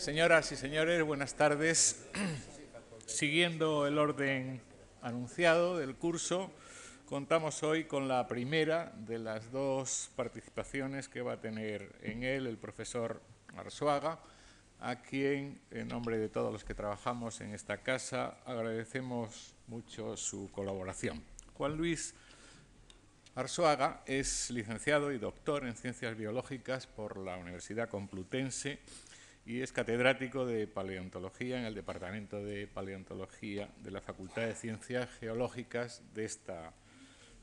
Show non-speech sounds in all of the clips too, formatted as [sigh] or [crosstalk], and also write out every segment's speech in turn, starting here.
Señoras y señores, buenas tardes. [clears throat] Siguiendo el orden anunciado del curso, contamos hoy con la primera de las dos participaciones que va a tener en él el profesor Arzuaga, a quien, en nombre de todos los que trabajamos en esta casa, agradecemos mucho su colaboración. Juan Luis Arzuaga es licenciado y doctor en Ciencias Biológicas por la Universidad Complutense y es catedrático de paleontología en el Departamento de Paleontología de la Facultad de Ciencias Geológicas de esta,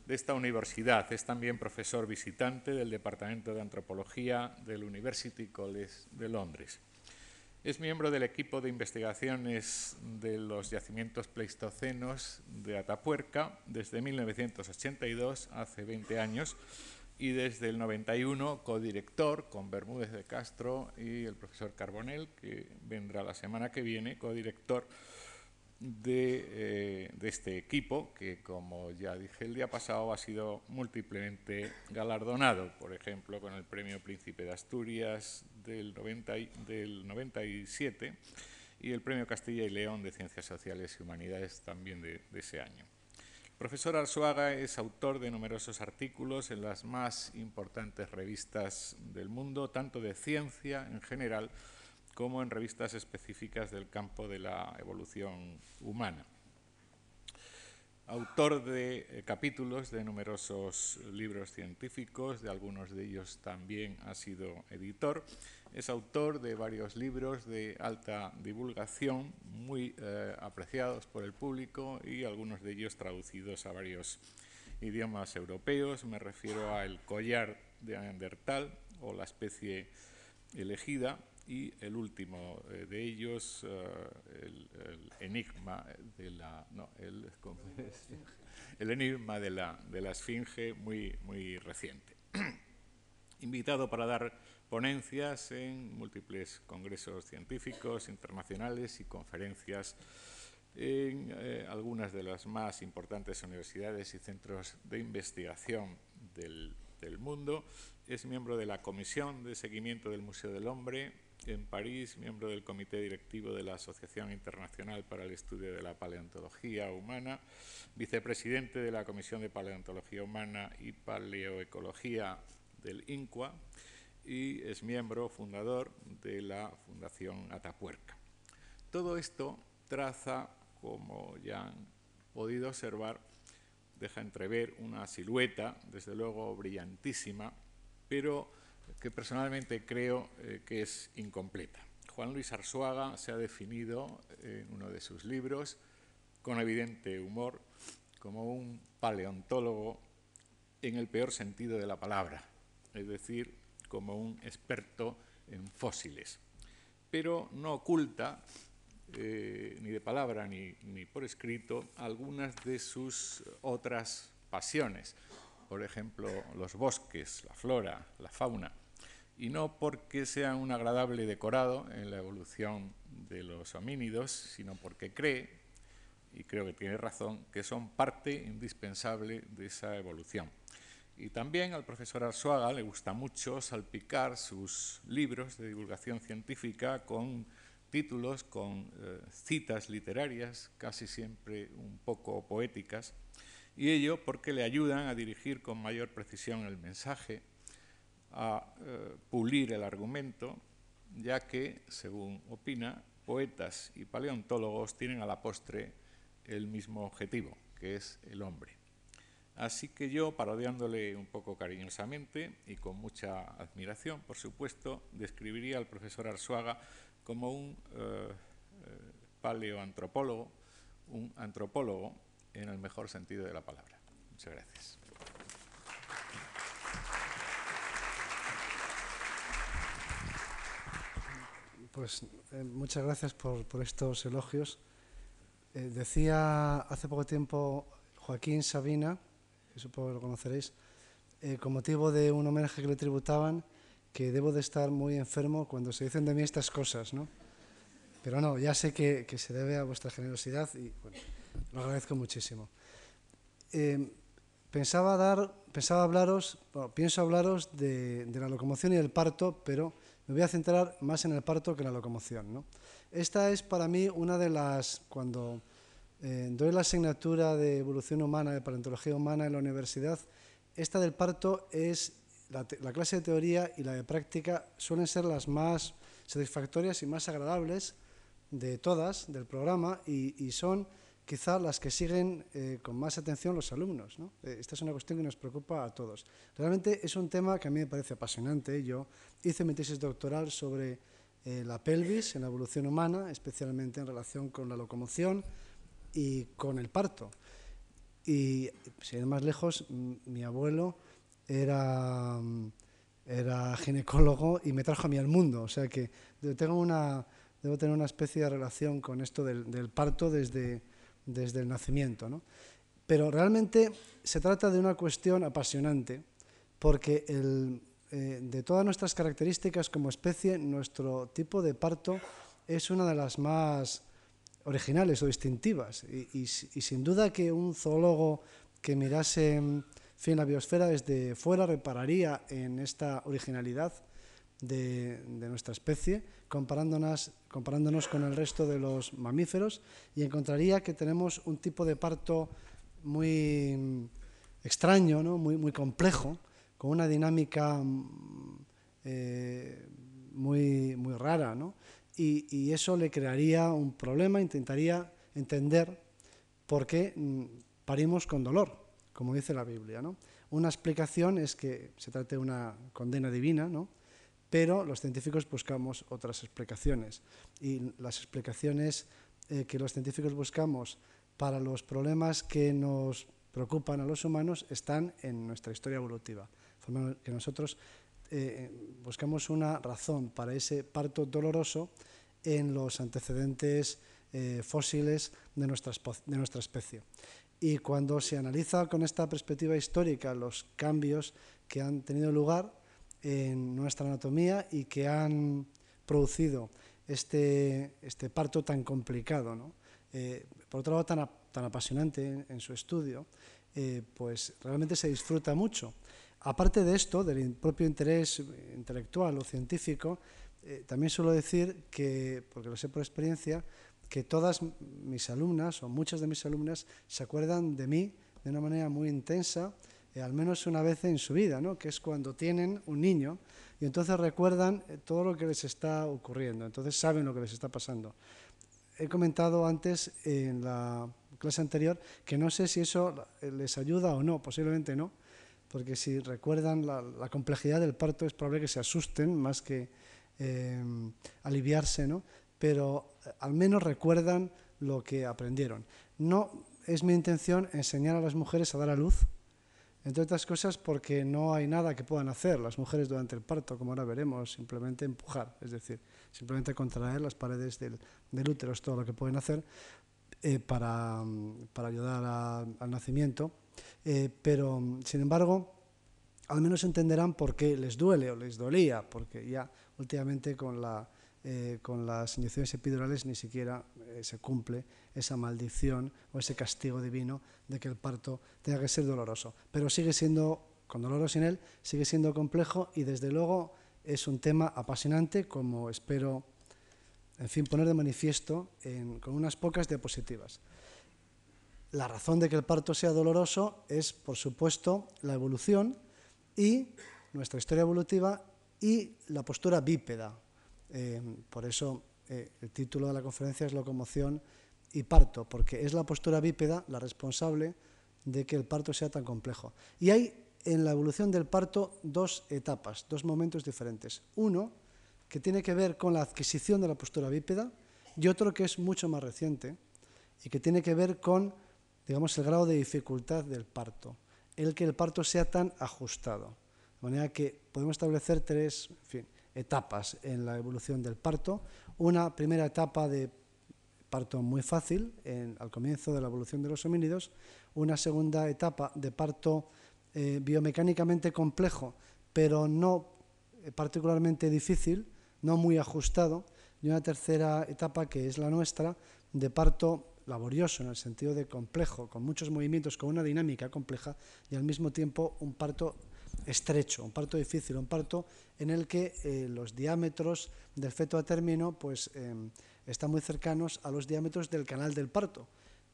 de esta universidad. Es también profesor visitante del Departamento de Antropología del University College de Londres. Es miembro del equipo de investigaciones de los yacimientos pleistocenos de Atapuerca desde 1982, hace 20 años, y desde el 91 codirector con Bermúdez de Castro y el profesor Carbonell, que vendrá la semana que viene, codirector de, eh, de, este equipo, que como ya dije el día pasado ha sido múltiplemente galardonado, por ejemplo, con el Premio Príncipe de Asturias del, 90, del 97 y el Premio Castilla y León de Ciencias Sociales y Humanidades también de, de ese año. Profesor Arzuaga es autor de numerosos artículos en las más importantes revistas del mundo, tanto de ciencia en general como en revistas específicas del campo de la evolución humana. Autor de eh, capítulos de numerosos libros científicos, de algunos de ellos también ha sido editor. Es autor de varios libros de alta divulgación, muy eh, apreciados por el público y algunos de ellos traducidos a varios idiomas europeos. Me refiero a El collar de Neandertal o La especie elegida, y el último eh, de ellos, uh, el, el, enigma de la, no, el, [laughs] el enigma de la, de la esfinge muy, muy reciente. [clears throat] Invitado para dar ponencias en múltiples congresos científicos internacionales y conferencias en eh, algunas de las más importantes universidades y centros de investigación del, mundo. Es miembro de la Comisión de Seguimiento del Museo del Hombre en París, miembro del comité directivo de la Asociación Internacional para el Estudio de la Paleontología Humana, vicepresidente de la Comisión de Paleontología Humana y Paleoecología del INCUA y es miembro fundador de la Fundación Atapuerca. Todo esto traza, como ya han podido observar, deja entrever una silueta, desde luego brillantísima, pero que personalmente creo eh, que es incompleta. Juan Luis Arzuaga se ha definido en uno de sus libros, con evidente humor, como un paleontólogo en el peor sentido de la palabra, es decir, como un experto en fósiles. Pero no oculta, eh, ni de palabra ni, ni por escrito, algunas de sus otras pasiones, por ejemplo, los bosques, la flora, la fauna, y no porque sea un agradable decorado en la evolución de los homínidos, sino porque cree, y creo que tiene razón, que son parte indispensable de esa evolución. Y también al profesor Arzuaga le gusta mucho salpicar sus libros de divulgación científica con títulos, con eh, citas literarias, casi siempre un poco poéticas, y ello porque le ayudan a dirigir con mayor precisión el mensaje, a eh, pulir el argumento, ya que, según opina, poetas y paleontólogos tienen a la postre el mismo objetivo, que es el hombre. Así que yo, parodiándole un poco cariñosamente y con mucha admiración, por supuesto, describiría al profesor Arzuaga como un eh, eh paleoantropólogo, un antropólogo en el mejor sentido de la palabra. Muchas gracias. Pues eh, muchas gracias por, estos elogios. Decía hace poco tiempo Joaquín Sabina, que supongo que lo conoceréis, eh, con motivo de un homenaje que le tributaban, que debo de estar muy enfermo cuando se dicen de mí estas cosas, ¿no? Pero no, ya sé que, que se debe a vuestra generosidad y bueno, lo agradezco muchísimo. Eh, pensaba, dar, pensaba hablaros, bueno, pienso hablaros de, de, la locomoción y del parto, pero me voy a centrar más en el parto que en la locomoción. Esta es para mí una de las, cuando eh, doy la asignatura de evolución humana, de paleontología humana en la universidad, esta del parto es la, clase de teoría y la de práctica suelen ser las más satisfactorias y más agradables de todas del programa y, son quizá las que siguen eh, con más atención los alumnos. Eh, esta es una cuestión que nos preocupa a todos. Realmente es un tema que a mí me parece apasionante. Yo hice mi tesis doctoral sobre eh, la pelvis en la evolución humana, especialmente en relación con la locomoción y con el parto. Y si ir más lejos, mi abuelo era, era ginecólogo y me trajo a mí al mundo. O sea que tengo una, debo tener una especie de relación con esto del, del parto desde, desde el nacimiento. ¿no? Pero realmente se trata de una cuestión apasionante, porque el, eh, de todas nuestras características como especie, nuestro tipo de parto es una de las más originales o distintivas. Y, sin duda que un zoólogo que mirase fin, la biosfera desde fuera repararía en esta originalidad de, nuestra especie, comparándonos, comparándonos con el resto de los mamíferos, y encontraría que tenemos un tipo de parto muy extraño, ¿no? muy, muy complejo, con una dinámica eh, muy, muy rara. ¿no? Y, y, eso le crearía un problema, intentaría entender por qué mm, parimos con dolor como dice la Biblia. ¿no? Una explicación es que se trate de una condena divina, ¿no? pero los científicos buscamos otras explicaciones. Y las explicaciones eh, que los científicos buscamos para los problemas que nos preocupan a los humanos están en nuestra historia evolutiva. que nosotros eh, buscamos una razón para ese parto doloroso en los antecedentes eh, fósiles de nuestra, de nuestra especie. Y cuando se analiza con esta perspectiva histórica los cambios que han tenido lugar en nuestra anatomía y que han producido este, este parto tan complicado, ¿no? Eh, por otro lado tan, tan apasionante en, su estudio, eh, pues realmente se disfruta mucho. Aparte de esto, del propio interés intelectual o científico, eh, también suelo decir que, porque lo sé por experiencia, que todas mis alumnas o muchas de mis alumnas se acuerdan de mí de una manera muy intensa, eh, al menos una vez en su vida, ¿no? que es cuando tienen un niño y entonces recuerdan eh, todo lo que les está ocurriendo, entonces saben lo que les está pasando. He comentado antes en la clase anterior que no sé si eso les ayuda o no, posiblemente no, porque si recuerdan la, complejidad del parto es probable que se asusten más que eh, aliviarse, ¿no? pero eh, al menos recuerdan lo que aprendieron. No es mi intención enseñar a las mujeres a dar a luz, entre otras cosas porque no hay nada que puedan hacer las mujeres durante el parto, como ahora veremos, simplemente empujar, es decir, simplemente contraer las paredes del, útero, es todo lo que pueden hacer eh, para, ayudar al nacimiento. Eh, pero, sin embargo, al menos entenderán por qué les duele o les dolía, porque ya últimamente con la eh, con las inyecciones epidurales ni siquiera eh, se cumple esa maldición o ese castigo divino de que el parto tenga que ser doloroso. Pero sigue siendo, con dolor o sin él, sigue siendo complejo y desde luego es un tema apasionante como espero, en fin, poner de manifiesto con unas pocas diapositivas. La razón de que el parto sea doloroso es, por supuesto, la evolución y nuestra historia evolutiva y la postura bípeda, eh, por eso eh, el título de la conferencia es Locomoción y parto, porque es la postura bípeda la responsable de que el parto sea tan complejo. Y hay en la evolución del parto dos etapas, dos momentos diferentes. Uno que tiene que ver con la adquisición de la postura bípeda y otro que es mucho más reciente y que tiene que ver con, digamos, el grado de dificultad del parto, el que el parto sea tan ajustado. De manera que podemos establecer tres, etapas en la evolución del parto. Una primera etapa de parto muy fácil al comienzo de la evolución de los homínidos, una segunda etapa de parto eh, biomecánicamente complejo, pero no eh, particularmente difícil, no muy ajustado, y una tercera etapa que es la nuestra de parto laborioso en el sentido de complejo, con muchos movimientos, con una dinámica compleja y al mismo tiempo un parto estrecho, un parto difícil, un parto en el que eh, los diámetros del feto a término pues, em, están muy cercanos a los diámetros del canal del parto,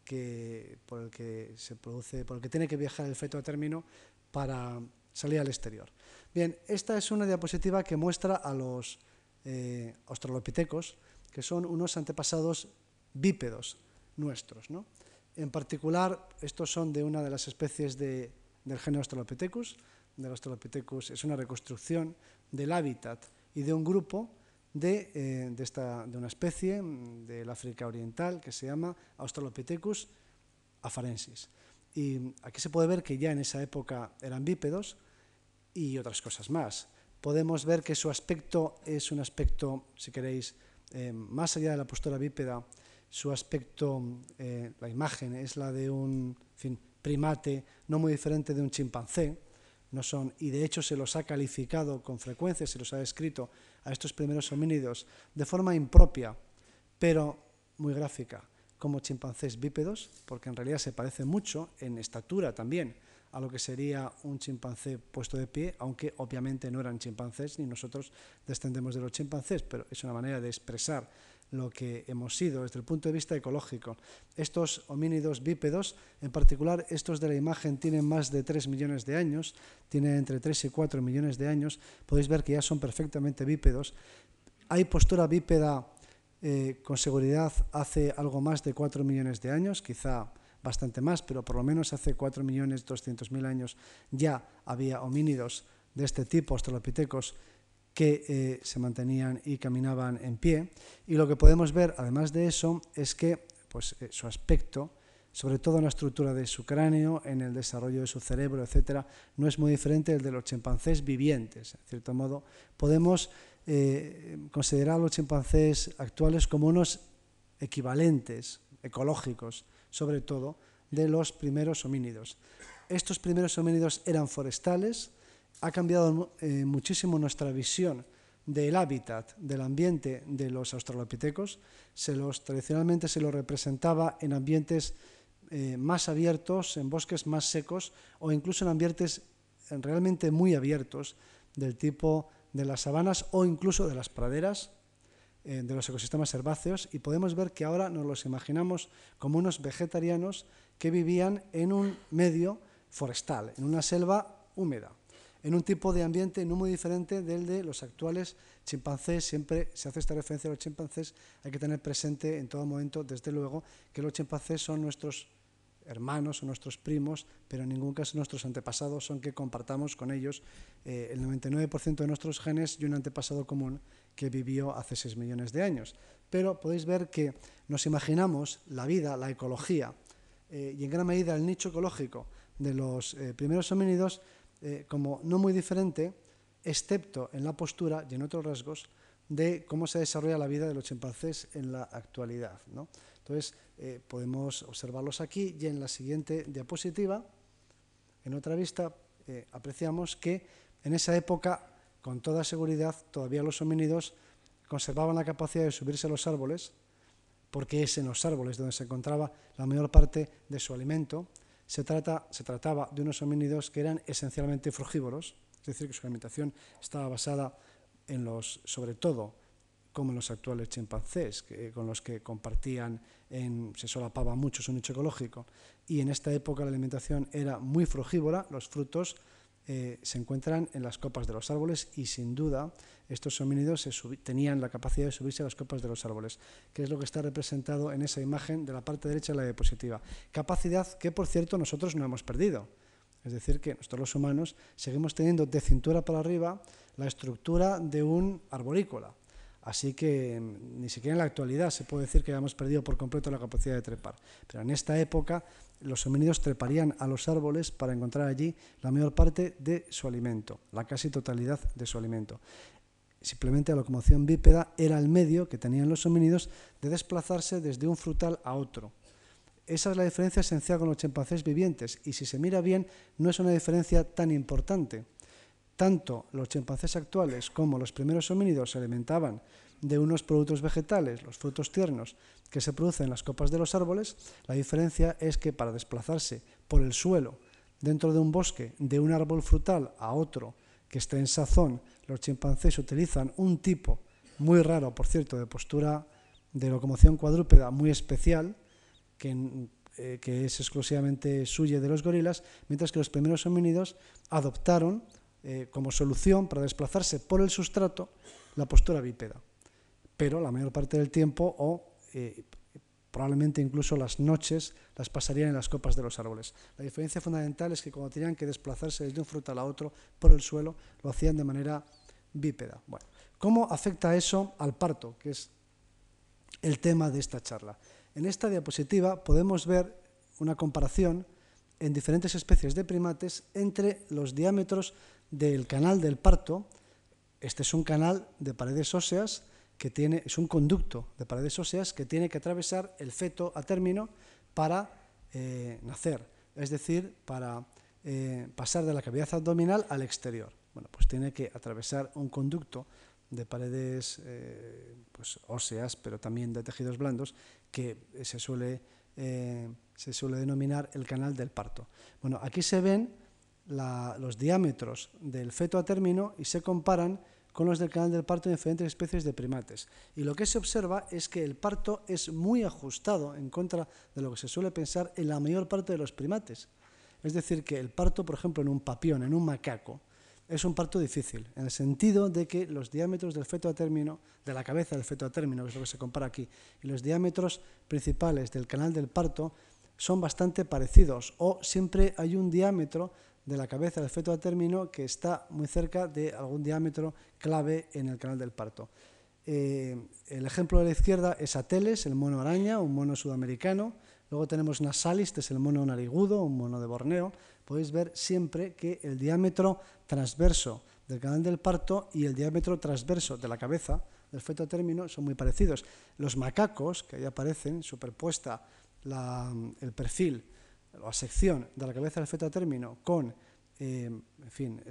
que, por, el que se produce, por el que tiene que viajar el feto a término para salir al exterior. Bien, esta es una diapositiva que muestra a los eh, australopitecos, que son unos antepasados bípedos nuestros. ¿no? En particular, estos son de una de las especies de, del género Australopithecus. Del Australopithecus es una reconstrucción del hábitat y de un grupo de, eh, de, esta, de una especie mm, del África Oriental que se llama Australopithecus afarensis. Y aquí se puede ver que ya en esa época eran bípedos y otras cosas más. Podemos ver que su aspecto es un aspecto, si queréis, eh, más allá de la postura bípeda, su aspecto, eh, la imagen es la de un fin, primate no muy diferente de un chimpancé, no son, y de hecho se los ha calificado con frecuencia, se los ha descrito a estos primeros homínidos de forma impropia, pero muy gráfica, como chimpancés bípedos, porque en realidad se parecen mucho en estatura también a lo que sería un chimpancé puesto de pie, aunque obviamente no eran chimpancés, ni nosotros descendemos de los chimpancés, pero es una manera de expresar lo que hemos sido desde el punto de vista ecológico. Estos homínidos bípedos, en particular estos de la imagen, tienen más de 3 millones de años, tienen entre 3 y 4 millones de años, podéis ver que ya son perfectamente bípedos. Hay postura bípeda eh, con seguridad hace algo más de 4 millones de años, quizá bastante más, pero por lo menos hace 4 millones 200 mil años ya había homínidos de este tipo, australopitecos, que eh, se mantenían y caminaban en pie. Y lo que podemos ver, además de eso, es que pues, eh, su aspecto, sobre todo en la estructura de su cráneo, en el desarrollo de su cerebro, etc., no es muy diferente del de los chimpancés vivientes. En cierto modo, podemos eh, considerar a los chimpancés actuales como unos equivalentes ecológicos, sobre todo, de los primeros homínidos. Estos primeros homínidos eran forestales, ha cambiado eh, muchísimo nuestra visión del hábitat, del ambiente de los australopitecos. Tradicionalmente se los representaba en ambientes eh, más abiertos, en bosques más secos o incluso en ambientes realmente muy abiertos del tipo de las sabanas o incluso de las praderas, eh, de los ecosistemas herbáceos y podemos ver que ahora nos los imaginamos como unos vegetarianos que vivían en un medio forestal, en una selva húmeda en un tipo de ambiente no muy diferente del de los actuales chimpancés. Siempre se hace esta referencia a los chimpancés, hay que tener presente en todo momento, desde luego, que los chimpancés son nuestros hermanos o nuestros primos, pero en ningún caso nuestros antepasados son que compartamos con ellos eh, el 99% de nuestros genes y un antepasado común que vivió hace 6 millones de años. Pero podéis ver que nos imaginamos la vida, la ecología eh, y en gran medida el nicho ecológico de los eh, primeros homínidos eh, como no muy diferente, excepto en la postura y en otros rasgos, de cómo se desarrolla la vida de los chimpancés en la actualidad. Entonces, eh, podemos observarlos aquí y en la siguiente diapositiva, en otra vista, eh, apreciamos que en esa época, con toda seguridad, todavía los homínidos conservaban la capacidad de subirse a los árboles, porque es en los árboles donde se encontraba la mayor parte de su alimento, se, trata, se trataba de unos homínidos que eran esencialmente frugívoros, es decir, que su alimentación estaba basada en los, sobre todo, como en los actuales chimpancés, con los que compartían, se solapaba mucho su nicho ecológico. Y en esta época la alimentación era muy frugívora, los frutos eh, se encuentran en las copas de los árboles y sin duda estos homínidos tenían la capacidad de subirse a las copas de los árboles, que es lo que está representado en esa imagen de la parte derecha de la diapositiva. Capacidad que, por cierto, nosotros no hemos perdido. Es decir, que nosotros los humanos seguimos teniendo de cintura para arriba la estructura de un arborícola. Así que mm, ni siquiera en la actualidad se puede decir que hayamos perdido por completo la capacidad de trepar. Pero en esta época los homínidos treparían a los árboles para encontrar allí la mayor parte de su alimento, la casi totalidad de su alimento. Simplemente la locomoción bípeda era el medio que tenían los homínidos de desplazarse desde un frutal a otro. Esa es la diferencia esencial con los chimpancés vivientes y si se mira bien no es una diferencia tan importante. Tanto los chimpancés actuales como los primeros homínidos se alimentaban de unos productos vegetales, los frutos tiernos, que se producen en las copas de los árboles, la diferencia es que para desplazarse por el suelo dentro de un bosque, de un árbol frutal a otro que esté en sazón, los chimpancés utilizan un tipo muy raro, por cierto, de postura de locomoción cuadrúpeda muy especial, que, eh, es exclusivamente suya de los gorilas, mientras que los primeros homínidos adoptaron eh, como solución para desplazarse por el sustrato la postura bípeda. Pero la mayor parte del tiempo, o eh, probablemente incluso las noches, las pasarían en las copas de los árboles. La diferencia fundamental es que cuando tenían que desplazarse desde un frutal a otro por el suelo, lo hacían de manera bípeda. Bueno, ¿cómo afecta eso al parto? Que es el tema de esta charla. En esta diapositiva podemos ver una comparación en diferentes especies de primates entre los diámetros del canal del parto. Este es un canal de paredes óseas que tiene, es un conducto de paredes óseas que tiene que atravesar el feto a término para eh, nacer, es decir, para eh, pasar de la cavidad abdominal al exterior. Bueno, pues tiene que atravesar un conducto de paredes eh, pues, óseas, pero también de tejidos blandos, que se suele, se suele denominar el canal del parto. Bueno, aquí se ven los diámetros del feto a término y se comparan con los del canal del parto de diferentes especies de primates. Y lo que se observa es que el parto es muy ajustado en contra de lo que se suele pensar en la mayor parte de los primates. Es decir, que el parto, por ejemplo, en un papión, en un macaco, es un parto difícil, en el sentido de que los diámetros del feto a término, de la cabeza del feto a término, que es lo que se compara aquí, y los diámetros principales del canal del parto son bastante parecidos, o siempre hay un diámetro de la cabeza del feto a término que está muy cerca de algún diámetro clave en el canal del parto. Eh, el ejemplo de la izquierda es Ateles, el mono araña, un mono sudamericano. Luego tenemos Nasalis, que es el mono narigudo, un mono de Borneo podéis ver siempre que el diámetro transverso del canal del parto y el diámetro transverso de la cabeza del feto a término son muy parecidos. Los macacos, que ahí aparecen, superpuesta el perfil, la sección de la cabeza del feto a término con eh, en fin,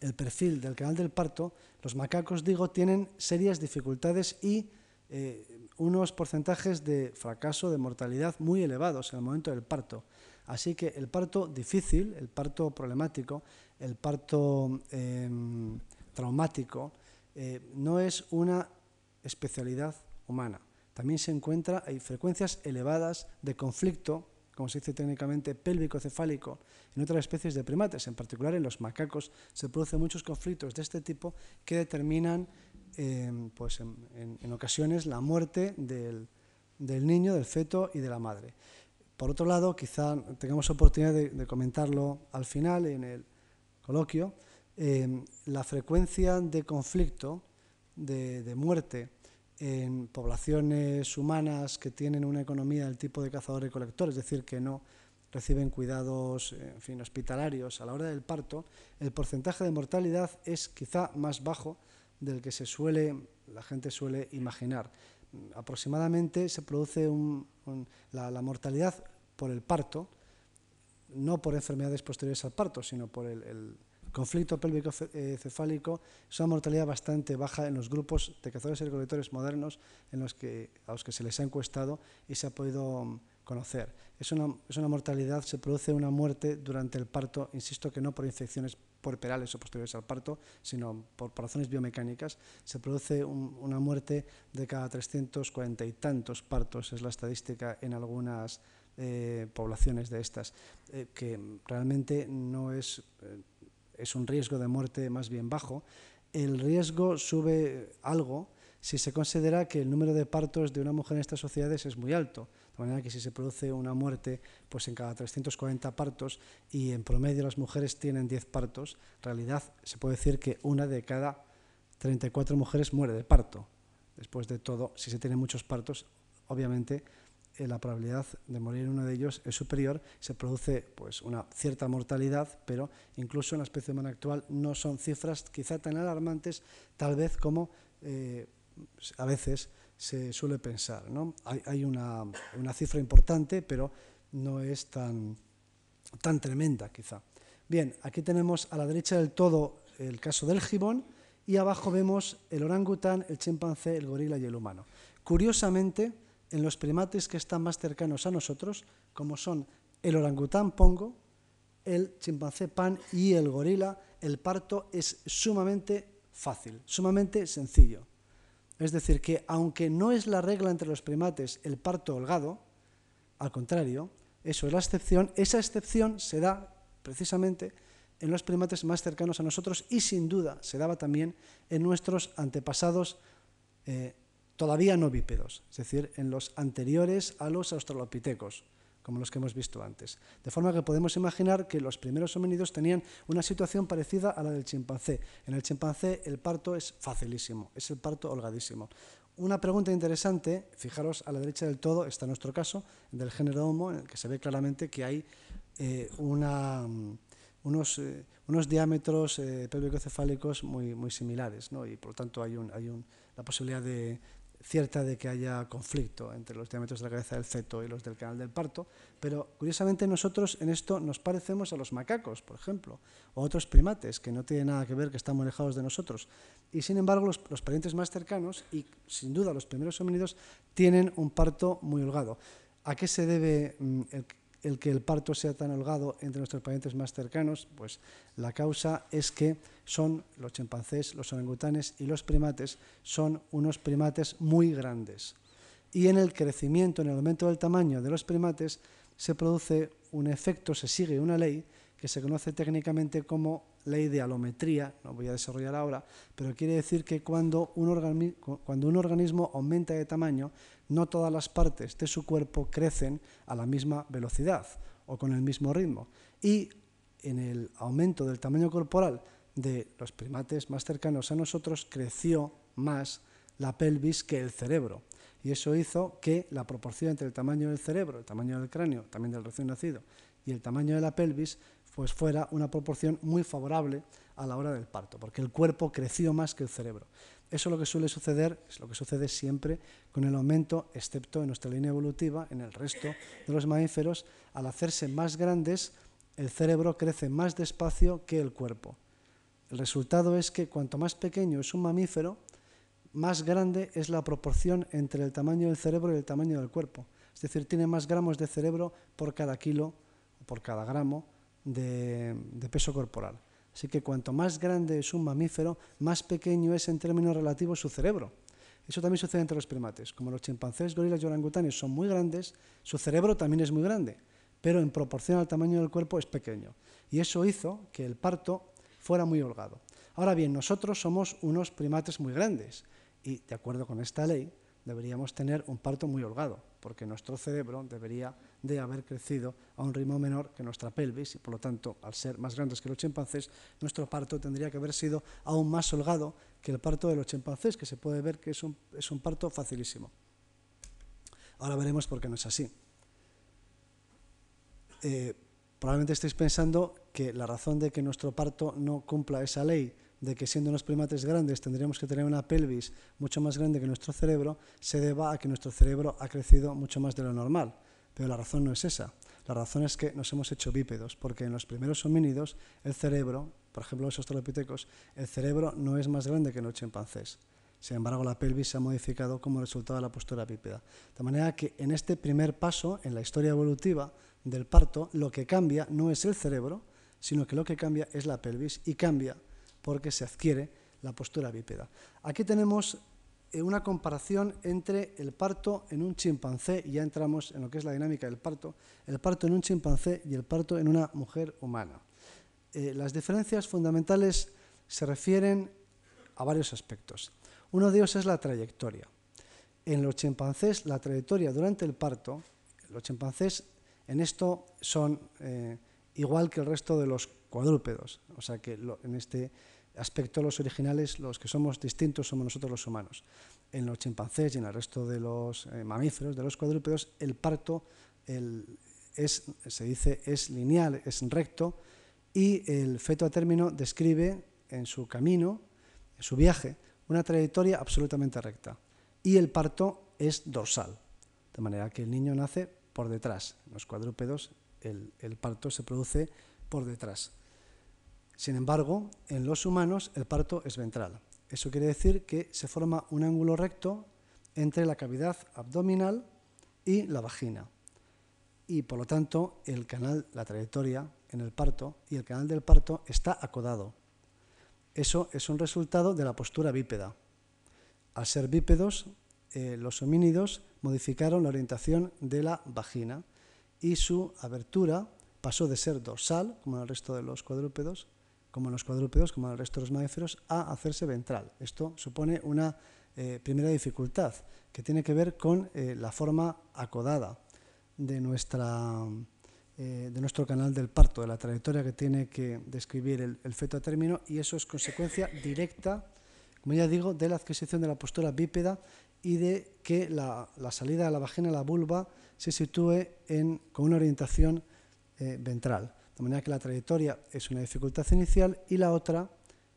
el perfil del canal del parto, los macacos, digo, tienen serias dificultades y eh, unos porcentajes de fracaso, de mortalidad muy elevados en el momento del parto. Así que el parto difícil, el parto problemático, el parto em, traumático, eh, no es una especialidad humana. También se encuentra, hay frecuencias elevadas de conflicto, como se dice técnicamente, pélvico-cefálico en otras especies de primates, en particular en los macacos, se producen muchos conflictos de este tipo que determinan, em, pues en, ocasiones, la muerte del niño, del feto y de la madre. Por otro lado, quizá tengamos oportunidad de, comentarlo al final en el coloquio, eh, la frecuencia de conflicto, de, muerte en poblaciones humanas que tienen una economía del tipo de cazador y colector, es decir, que no reciben cuidados fin, hospitalarios. A la hora del parto, el porcentaje de mortalidad es quizá más bajo del que se suele, la gente suele imaginar. Aproximadamente se produce la, mortalidad por el parto, no por enfermedades posteriores al parto, sino por el, conflicto pélvico eh, cefálico, es una mortalidad bastante baja en los grupos de cazadores y recolectores modernos en los que, a los que se les ha encuestado y se ha podido mm, conocer. Es una, es una mortalidad, se produce una muerte durante el parto, insisto que no por infecciones perales o posteriores al parto, sino por, razones biomecánicas, se produce una muerte de cada 340 y tantos partos, es la estadística en algunas eh, poblaciones de estas, eh, que realmente no es, es un riesgo de muerte más bien bajo. El riesgo sube algo si se considera que el número de partos de una mujer en estas sociedades es muy alto de manera que si se produce una muerte pues en cada 340 partos y en promedio las mujeres tienen 10 partos, en realidad se puede decir que una de cada 34 mujeres muere de parto. Después de todo, si se tienen muchos partos, obviamente la probabilidad de morir en uno de ellos es superior, se produce pues una cierta mortalidad, pero incluso en la especie humana actual no son cifras quizá tan alarmantes, tal vez como eh, a veces se suele pensar. ¿no? Hay, una, cifra importante, pero no es tan, tan tremenda quizá. Bien, aquí tenemos a la derecha del todo el caso del gibón y abajo vemos el orangután, el chimpancé, el gorila y el humano. Curiosamente, en los primates que están más cercanos a nosotros, como son el orangután pongo, el chimpancé pan y el gorila, el parto es sumamente fácil, sumamente sencillo. Es decir, que aunque no es la regla entre los primates el parto holgado, al contrario, eso es la excepción, esa excepción se da precisamente en los primates más cercanos a nosotros y sin duda se daba también en nuestros antepasados eh, todavía no bípedos, es decir, en los anteriores a los australopitecos como los que hemos visto antes. De forma que podemos imaginar que los primeros homínidos tenían una situación parecida a la del chimpancé. En el chimpancé el parto es facilísimo, es el parto holgadísimo. Una pregunta interesante, fijaros a la derecha del todo, está nuestro caso, del género Homo, en el que se ve claramente que hay eh, unos, eh, unos, diámetros eh, pélvico-cefálicos muy, muy similares, ¿no? y por lo tanto hay, un, hay un, la posibilidad de, cierta de que haya conflicto entre los diámetros de la cabeza del feto y los del canal del parto, pero curiosamente nosotros en esto nos parecemos a los macacos, por ejemplo, o a otros primates que no tienen nada que ver, que están alejados de nosotros. Y sin embargo, los, los parientes más cercanos, y sin duda los primeros homínidos, tienen un parto muy holgado. ¿A qué se debe mm, el, el que el parto sea tan holgado entre nuestros parientes más cercanos? Pues la causa es que son los chimpancés, los orangutanes y los primates son unos primates muy grandes. Y en el crecimiento, en el aumento del tamaño de los primates, se produce un efecto, se sigue una ley que se conoce técnicamente como ley de alometría, no voy a desarrollar ahora, pero quiere decir que cuando un, cuando un organismo aumenta de tamaño, no todas las partes de su cuerpo crecen a la misma velocidad o con el mismo ritmo. Y en el aumento del tamaño corporal de los primates más cercanos a nosotros creció más la pelvis que el cerebro. Y eso hizo que la proporción entre el tamaño del cerebro, el tamaño del cráneo, también del recién nacido, y el tamaño de la pelvis, pues fuera una proporción muy favorable a la hora del parto, porque el cuerpo creció más que el cerebro. Eso es lo que suele suceder, es lo que sucede siempre con el aumento, excepto en nuestra línea evolutiva, en el resto de los mamíferos, al hacerse más grandes, el cerebro crece más despacio que el cuerpo. El resultado es que cuanto más pequeño es un mamífero, más grande es la proporción entre el tamaño del cerebro y el tamaño del cuerpo. Es decir, tiene más gramos de cerebro por cada kilo o por cada gramo de, de peso corporal. Así que cuanto más grande es un mamífero, más pequeño es en términos relativos su cerebro. Eso también sucede entre los primates. Como los chimpancés, gorilas y orangutanes son muy grandes, su cerebro también es muy grande, pero en proporción al tamaño del cuerpo es pequeño. Y eso hizo que el parto fuera muy holgado. Ahora bien, nosotros somos unos primates muy grandes y, de acuerdo con esta ley, deberíamos tener un parto muy holgado, porque nuestro cerebro debería de haber crecido a un ritmo menor que nuestra pelvis y por lo tanto, al ser más grandes que los chimpancés, nuestro parto tendría que haber sido aún más holgado que el parto de los chimpancés, que se puede ver que es un, es un parto facilísimo. Ahora veremos por qué no es así. Eh, probablemente estéis pensando que la razón de que nuestro parto no cumpla esa ley de que siendo unos primates grandes tendríamos que tener una pelvis mucho más grande que nuestro cerebro, se deba a que nuestro cerebro ha crecido mucho más de lo normal. Pero la razón no es esa. La razón es que nos hemos hecho bípedos, porque en los primeros homínidos el cerebro, por ejemplo los australopitecos, el cerebro no es más grande que en los chimpancés. Sin embargo, la pelvis se ha modificado como resultado de la postura bípeda. De manera que en este primer paso, en la historia evolutiva del parto, lo que cambia no es el cerebro, sino que lo que cambia es la pelvis y cambia porque se adquiere la postura bípeda. Aquí tenemos una comparación entre el parto en un chimpancé, y ya entramos en lo que es la dinámica del parto, el parto en un chimpancé y el parto en una mujer humana. Eh, las diferencias fundamentales se refieren a varios aspectos. Uno de ellos es la trayectoria. En los chimpancés, la trayectoria durante el parto, los chimpancés en esto son eh, igual que el resto de los cuadrúpedos, o sea que en este aspecto los originales, los que somos distintos somos nosotros los humanos. En los chimpancés y en el resto de los eh, mamíferos, de los cuadrúpedos, el parto es, se dice, es lineal, es recto, y el feto a término describe en su camino, en su viaje, una trayectoria absolutamente recta. Y el parto es dorsal, de manera que el niño nace por detrás. En los cuadrúpedos el parto se produce por detrás. Sin embargo, en los humanos el parto es ventral. Eso quiere decir que se forma un ángulo recto entre la cavidad abdominal y la vagina. y por lo tanto el canal, la trayectoria en el parto y el canal del parto está acodado. Eso es un resultado de la postura bípeda. Al ser bípedos, eh, los homínidos modificaron la orientación de la vagina y su abertura pasó de ser dorsal, como en el resto de los cuadrúpedos, como en los cuadrúpedos, como en el resto de los mamíferos, a hacerse ventral. Esto supone una eh, primera dificultad que tiene que ver con eh, la forma acodada de, nuestra, eh, de nuestro canal del parto, de la trayectoria que tiene que describir el, feto a término, y eso es consecuencia directa, como ya digo, de la adquisición de la postura bípeda y de que la, salida de la vagina, la vulva, se sitúe en, con una orientación ventral. De manera que la trayectoria es una dificultad inicial y la otra,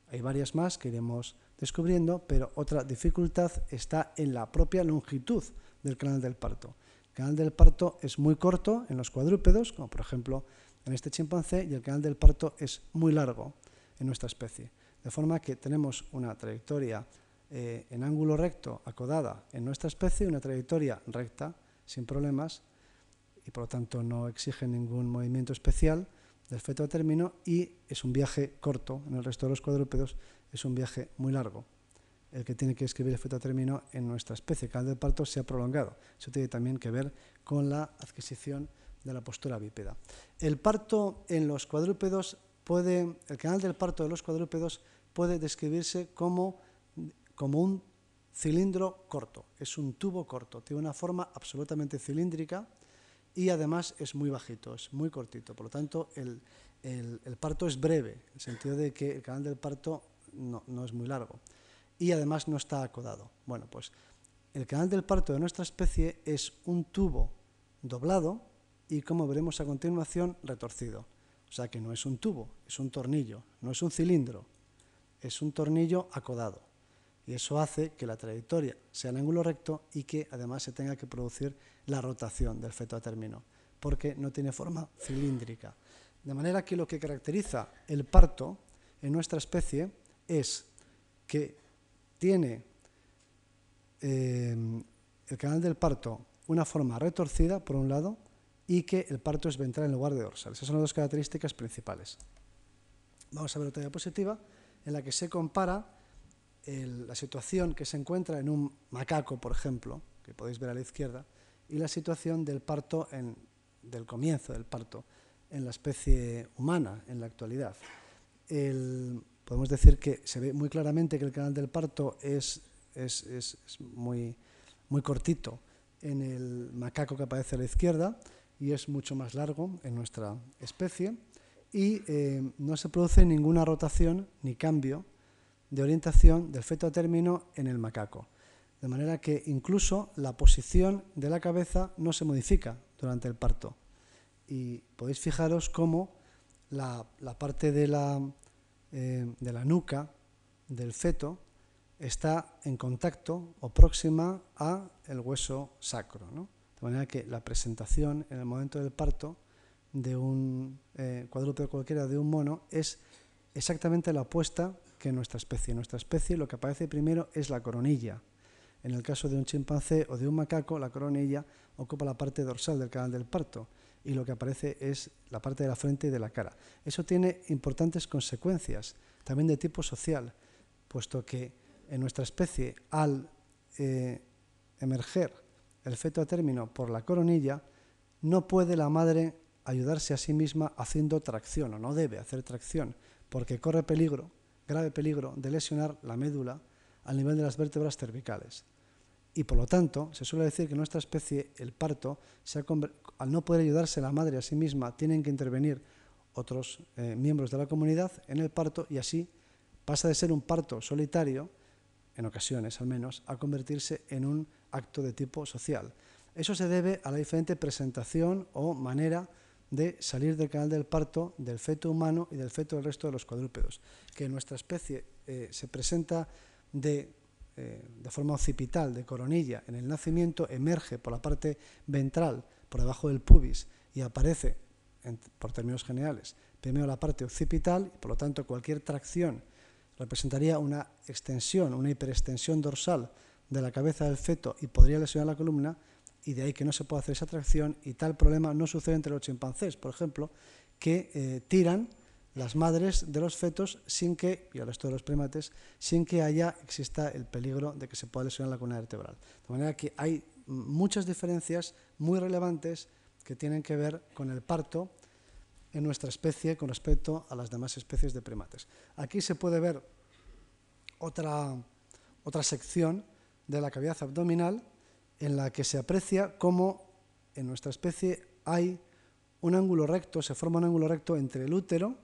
hay varias más que iremos descubriendo, pero otra dificultad está en la propia longitud del canal del parto. El canal del parto es muy corto en los cuadrúpedos, como por ejemplo en este chimpancé, y el canal del parto es muy largo en nuestra especie. De forma que tenemos una trayectoria eh, en ángulo recto acodada en nuestra especie, una trayectoria recta, sin problemas, y por lo tanto no exige ningún movimiento especial del feto a término, y es un viaje corto en el resto de los cuadrúpedos es un viaje muy largo el que tiene que escribir el feto a término en nuestra especie. Canal del parto se ha prolongado. Eso tiene también que ver con la adquisición de la postura bípeda. El parto en los cuadrúpedos puede, el canal del parto de los cuadrúpedos puede describirse como, como un cilindro corto. Es un tubo corto. Tiene una forma absolutamente cilíndrica y además es muy bajito, es muy cortito. Por lo tanto, el, parto es breve, en el sentido de que el canal del parto no, es muy largo. Y además no está acodado. Bueno, pues el canal del parto de nuestra especie es un tubo doblado y, como veremos a continuación, retorcido. O sea que no es un tubo, es un tornillo, no es un cilindro, es un tornillo acodado. Y eso hace que la trayectoria sea en ángulo recto y que además se tenga que producir la rotación del feto a término, porque no tiene forma cilíndrica. De manera que lo que caracteriza el parto en nuestra especie es que tiene eh, el canal del parto una forma retorcida, por un lado, y que el parto es ventral en lugar de dorsal. Esas son las dos características principales. Vamos a ver otra diapositiva en la que se compara la situación que se encuentra en un macaco, por ejemplo, que podéis ver a la izquierda, y la situación del parto, en, del comienzo del parto, en la especie humana en la actualidad. El, podemos decir que se ve muy claramente que el canal del parto es, es, muy, muy cortito en el macaco que aparece a la izquierda y es mucho más largo en nuestra especie y eh, no se produce ninguna rotación ni cambio de orientación del feto a término en el macaco. De manera que incluso la posición de la cabeza no se modifica durante el parto. Y podéis fijaros cómo la parte de la, eh, de la nuca del feto está en contacto o próxima a el hueso sacro. De manera que la presentación en el momento del parto de un eh, cuadrúpedo cualquiera de un mono es exactamente la opuesta en nuestra especie. Nuestra especie lo que aparece primero es la coronilla. En el caso de un chimpancé o de un macaco, la coronilla ocupa la parte dorsal del canal del parto y lo que aparece es la parte de la frente y de la cara. Eso tiene importantes consecuencias, también de tipo social, puesto que en nuestra especie, al eh, emerger el feto a término por la coronilla, no puede la madre ayudarse a sí misma haciendo tracción, o no debe hacer tracción, porque corre peligro, grave peligro, de lesionar la médula al nivel de las vértebras cervicales. Y por lo tanto, se suele decir que en nuestra especie el parto, al no poder ayudarse la madre a sí misma, tienen que intervenir otros eh, miembros de la comunidad en el parto y así pasa de ser un parto solitario, en ocasiones al menos, a convertirse en un acto de tipo social. Eso se debe a la diferente presentación o manera de salir del canal del parto del feto humano y del feto del resto de los cuadrúpedos, que nuestra especie eh, se presenta de eh, de forma occipital, de coronilla, en el nacimiento, emerge por la parte ventral, por debajo del pubis, y aparece, por términos generales, primero la parte occipital, y por lo tanto cualquier tracción representaría una extensión, una hiperextensión dorsal de la cabeza del feto y podría lesionar la columna, y de ahí que no se pueda hacer esa tracción y tal problema no sucede entre los chimpancés, por ejemplo, que eh, tiran las madres de los fetos sin que, y el resto de los primates, sin que haya, exista el peligro de que se pueda lesionar la columna vertebral. De manera que hay muchas diferencias muy relevantes que tienen que ver con el parto en nuestra especie con respecto a las demás especies de primates. Aquí se puede ver otra, otra sección de la cavidad abdominal en la que se aprecia cómo en nuestra especie hay un ángulo recto, se forma un ángulo recto entre el útero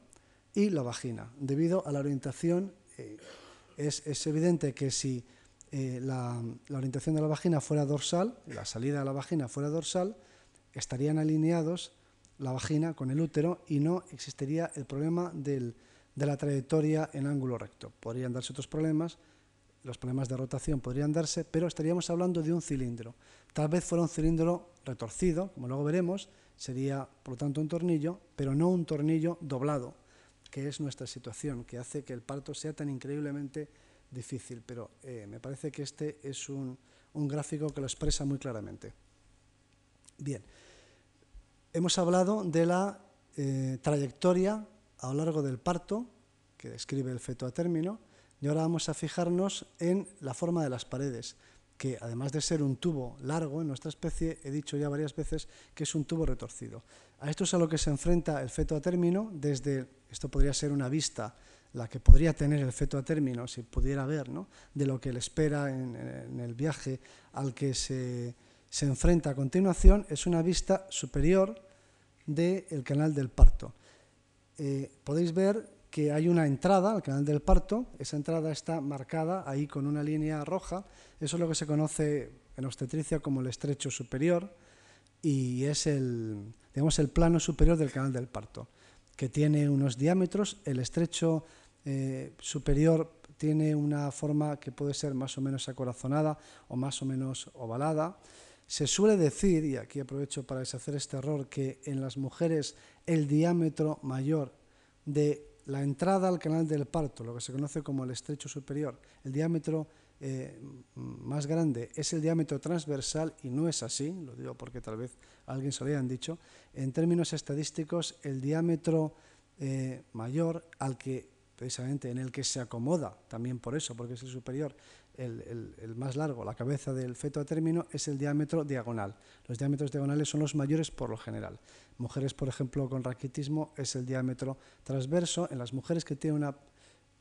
y la vagina. Debido a la orientación, eh, es, evidente que si eh, la, la, orientación de la vagina fuera dorsal, la salida de la vagina fuera dorsal, estarían alineados la vagina con el útero y no existiría el problema de la trayectoria en ángulo recto. Podrían darse otros problemas, los problemas de rotación podrían darse, pero estaríamos hablando de un cilindro. Tal vez fuera un cilindro retorcido, como luego veremos, sería por lo tanto un tornillo, pero no un tornillo doblado que es nuestra situación, que hace que el parto sea tan increíblemente difícil. Pero eh, me parece que este es un, gráfico que lo expresa muy claramente. Bien, hemos hablado de la eh, trayectoria a lo largo del parto, que describe el feto a término, y ahora vamos a fijarnos en la forma de las paredes, que además de ser un tubo largo en nuestra especie, he dicho ya varias veces que es un tubo retorcido. A esto es a lo que se enfrenta el feto a término desde esto podría ser una vista, la que podría tener el feto a término, si pudiera ver, ¿no? de lo que le espera en, el viaje al que se, enfrenta a continuación, es una vista superior del canal del parto. Eh, podéis ver que hay una entrada al canal del parto, esa entrada está marcada ahí con una línea roja, eso es lo que se conoce en obstetricia como el estrecho superior y es el, digamos, el plano superior del canal del parto que tiene unos diámetros. El estrecho eh, superior tiene una forma que puede ser más o menos acorazonada o más o menos ovalada. Se suele decir, y aquí aprovecho para deshacer este error, que en las mujeres el diámetro mayor de la entrada al canal del parto, lo que se conoce como el estrecho superior, el diámetro eh, más grande es el diámetro transversal y no es así, lo digo porque tal vez alguien se lo hayan dicho, en términos estadísticos el diámetro eh, mayor al que precisamente en el que se acomoda, también por eso, porque es el superior, el, el, más largo, la cabeza del feto a término, es el diámetro diagonal. Los diámetros diagonales son los mayores por lo general. Mujeres, por ejemplo, con raquitismo es el diámetro transverso. En las mujeres que tienen una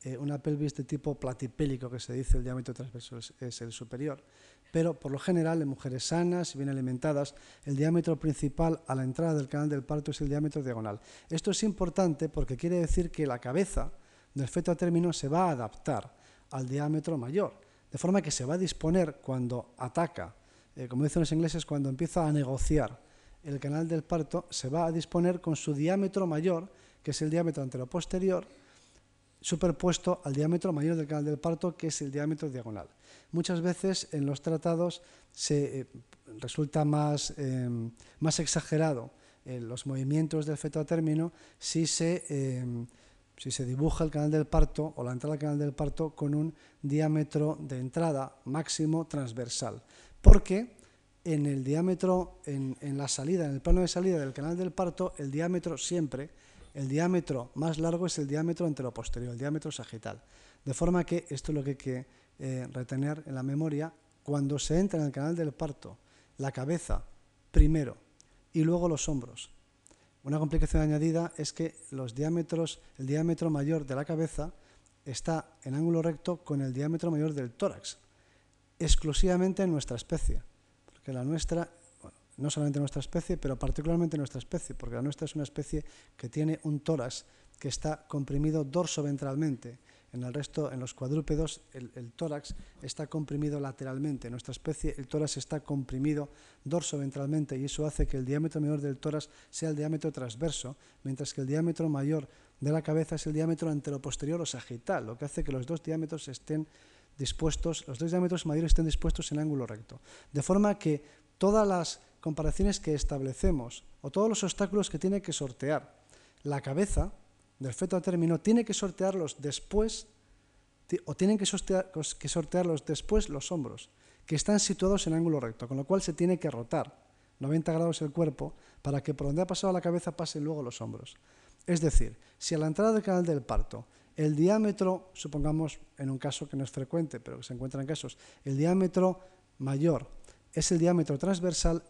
eh, una pelvis de tipo platipélico, que se dice el diámetro transverso es, el superior. Pero por lo general, en mujeres sanas y bien alimentadas, el diámetro principal a la entrada del canal del parto es el diámetro diagonal. Esto es importante porque quiere decir que la cabeza del feto a término se va a adaptar al diámetro mayor, de forma que se va a disponer cuando ataca, eh, como dicen los ingleses, cuando empieza a negociar el canal del parto, se va a disponer con su diámetro mayor, que es el diámetro anteroposterior, superpuesto al diámetro mayor del canal del parto, que es el diámetro diagonal. Muchas veces en los tratados se eh, resulta más, em, más exagerado en los movimientos del feto a término si se, em, si se dibuja el canal del parto o la entrada al canal del parto con un diámetro de entrada máximo transversal. Porque en el diámetro, en, en la salida, en el plano de salida del canal del parto, el diámetro siempre el diámetro más largo es el diámetro anteroposterior, el diámetro sagital. De forma que esto es lo que hay que eh, retener en la memoria. Cuando se entra en el canal del parto, la cabeza primero y luego los hombros. Una complicación añadida es que los diámetros, el diámetro mayor de la cabeza está en ángulo recto con el diámetro mayor del tórax, exclusivamente en nuestra especie, porque la nuestra no solamente nuestra especie, pero particularmente nuestra especie, porque la nuestra es una especie que tiene un tórax que está comprimido dorso-ventralmente. En el resto, en los cuadrúpedos, el, tórax está comprimido lateralmente. En nuestra especie, el tórax está comprimido dorso-ventralmente y eso hace que el diámetro menor del tórax sea el diámetro transverso, mientras que el diámetro mayor de la cabeza es el diámetro anteroposterior o sagital, lo que hace que los dos diámetros estén dispuestos, los dos diámetros mayores estén dispuestos en ángulo recto. De forma que todas las comparaciones que establecemos o todos los obstáculos que tiene que sortear la cabeza del feto a término, tiene que sortearlos después o tienen que, sortearlos después los hombros, que están situados en ángulo recto, con lo cual se tiene que rotar 90 grados el cuerpo para que por donde ha pasado la cabeza pasen luego los hombros. Es decir, si a la entrada del canal del parto el diámetro, supongamos en un caso que no es frecuente, pero que se encuentra en casos, el diámetro mayor es el diámetro transversal,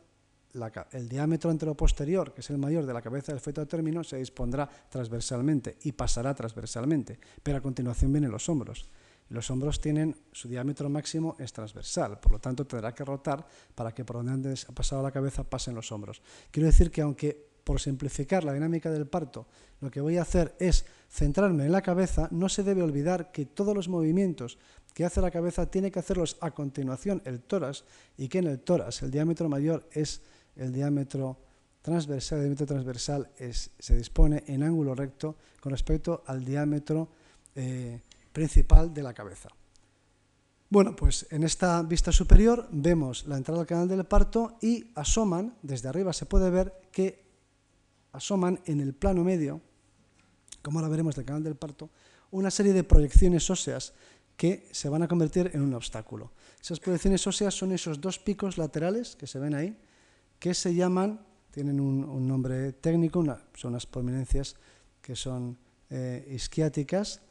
el diámetro anteroposterior, que es el mayor de la cabeza del feto término, se dispondrá transversalmente y pasará transversalmente, pero a continuación vienen los hombros. Los hombros tienen su diámetro máximo es transversal, por lo tanto tendrá que rotar para que por donde ha pasado la cabeza pasen los hombros. Quiero decir que aunque por simplificar la dinámica del parto, lo que voy a hacer es centrarme en la cabeza, no se debe olvidar que todos los movimientos que hace la cabeza tiene que hacerlos a continuación el tórax y que en el tórax el diámetro mayor es el diámetro transversal, el diámetro transversal se dispone en ángulo recto con respecto al diámetro eh, principal de la cabeza. Bueno, pues en esta vista superior vemos la entrada al canal del parto y asoman, desde arriba se puede ver que asoman en el plano medio, como ahora veremos del canal del parto, una serie de proyecciones óseas que se van a convertir en un obstáculo. Esas proyecciones óseas son esos dos picos laterales que se ven ahí, que se llaman, tienen un, nombre técnico, son unas prominencias que son eh, isquiáticas,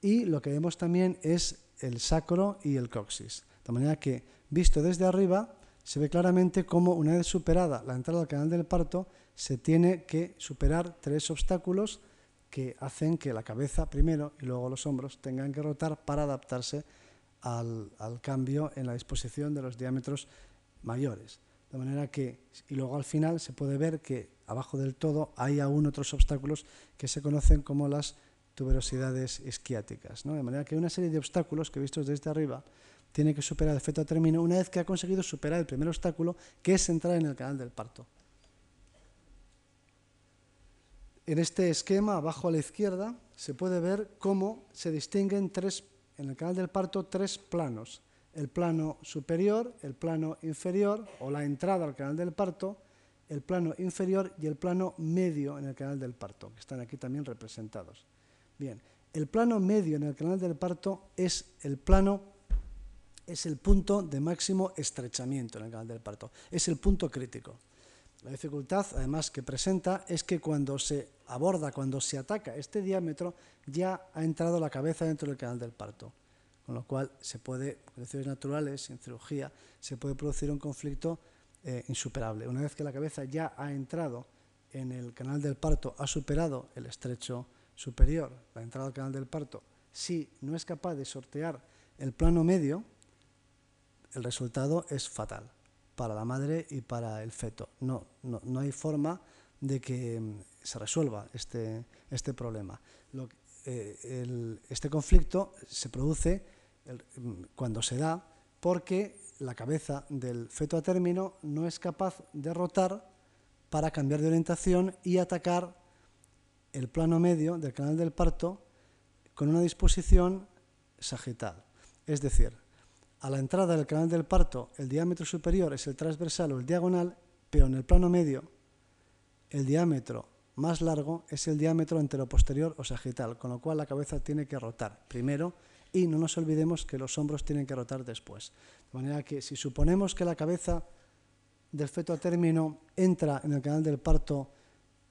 y lo que vemos también es el sacro y el coxis. De manera que, visto desde arriba, se ve claramente cómo una vez superada la entrada al canal del parto, se tiene que superar tres obstáculos que hacen que la cabeza primero y luego los hombros tengan que rotar para adaptarse al, cambio en la disposición de los diámetros mayores. De manera que, y luego al final se puede ver que abajo del todo hay aún otros obstáculos que se conocen como las tuberosidades isquiáticas. De manera que una serie de obstáculos que vistos desde arriba tiene que superar el feto a término una vez que ha conseguido superar el primer obstáculo, que es entrar en el canal del parto. En este esquema, abajo a la izquierda, se puede ver cómo se distinguen tres, en el canal del parto tres planos. El plano superior, el plano inferior, o la entrada al canal del parto, el plano inferior y el plano medio en el canal del parto, que están aquí también representados. Bien, el plano medio en el canal del parto es el plano, es el punto de máximo estrechamiento en el canal del parto, es el punto crítico. La dificultad, además, que presenta es que cuando se aborda, cuando se ataca este diámetro, ya ha entrado la cabeza dentro del canal del parto. Con lo cual, se puede, por condiciones naturales, en cirugía, se puede producir un conflicto eh, insuperable. Una vez que la cabeza ya ha entrado en el canal del parto, ha superado el estrecho superior, la entrada al canal del parto, si no es capaz de sortear el plano medio, el resultado es fatal para la madre y para el feto. No, no, hay forma de que mm, se resuelva este, este problema. Eh, este conflicto se produce cuando se da porque la cabeza del feto a término no es capaz de rotar para cambiar de orientación y atacar el plano medio del canal del parto con una disposición sagital. Es decir, a la entrada del canal del parto el diámetro superior es el transversal o el diagonal, pero en el plano medio el diámetro más largo es el diámetro anteroposterior o sagital, con lo cual la cabeza tiene que rotar primero y no nos olvidemos que los hombros tienen que rotar después. De manera que si suponemos que la cabeza del feto a término entra en el canal del parto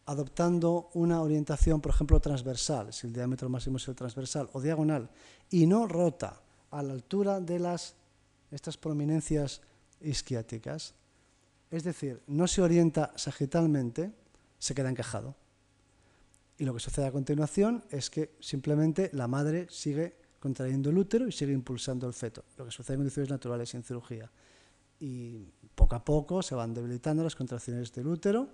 adoptando una orientación, por ejemplo, transversal, si el diámetro máximo es el transversal, o diagonal, y no rota a la altura de las, estas prominencias isquiáticas, es decir, no se orienta sagitalmente, se queda encajado. Y lo que sucede a continuación es que simplemente la madre sigue contrayendo el útero y sigue impulsando el feto, lo que sucede en condiciones naturales en cirugía. Y poco a poco se van debilitando las contracciones del útero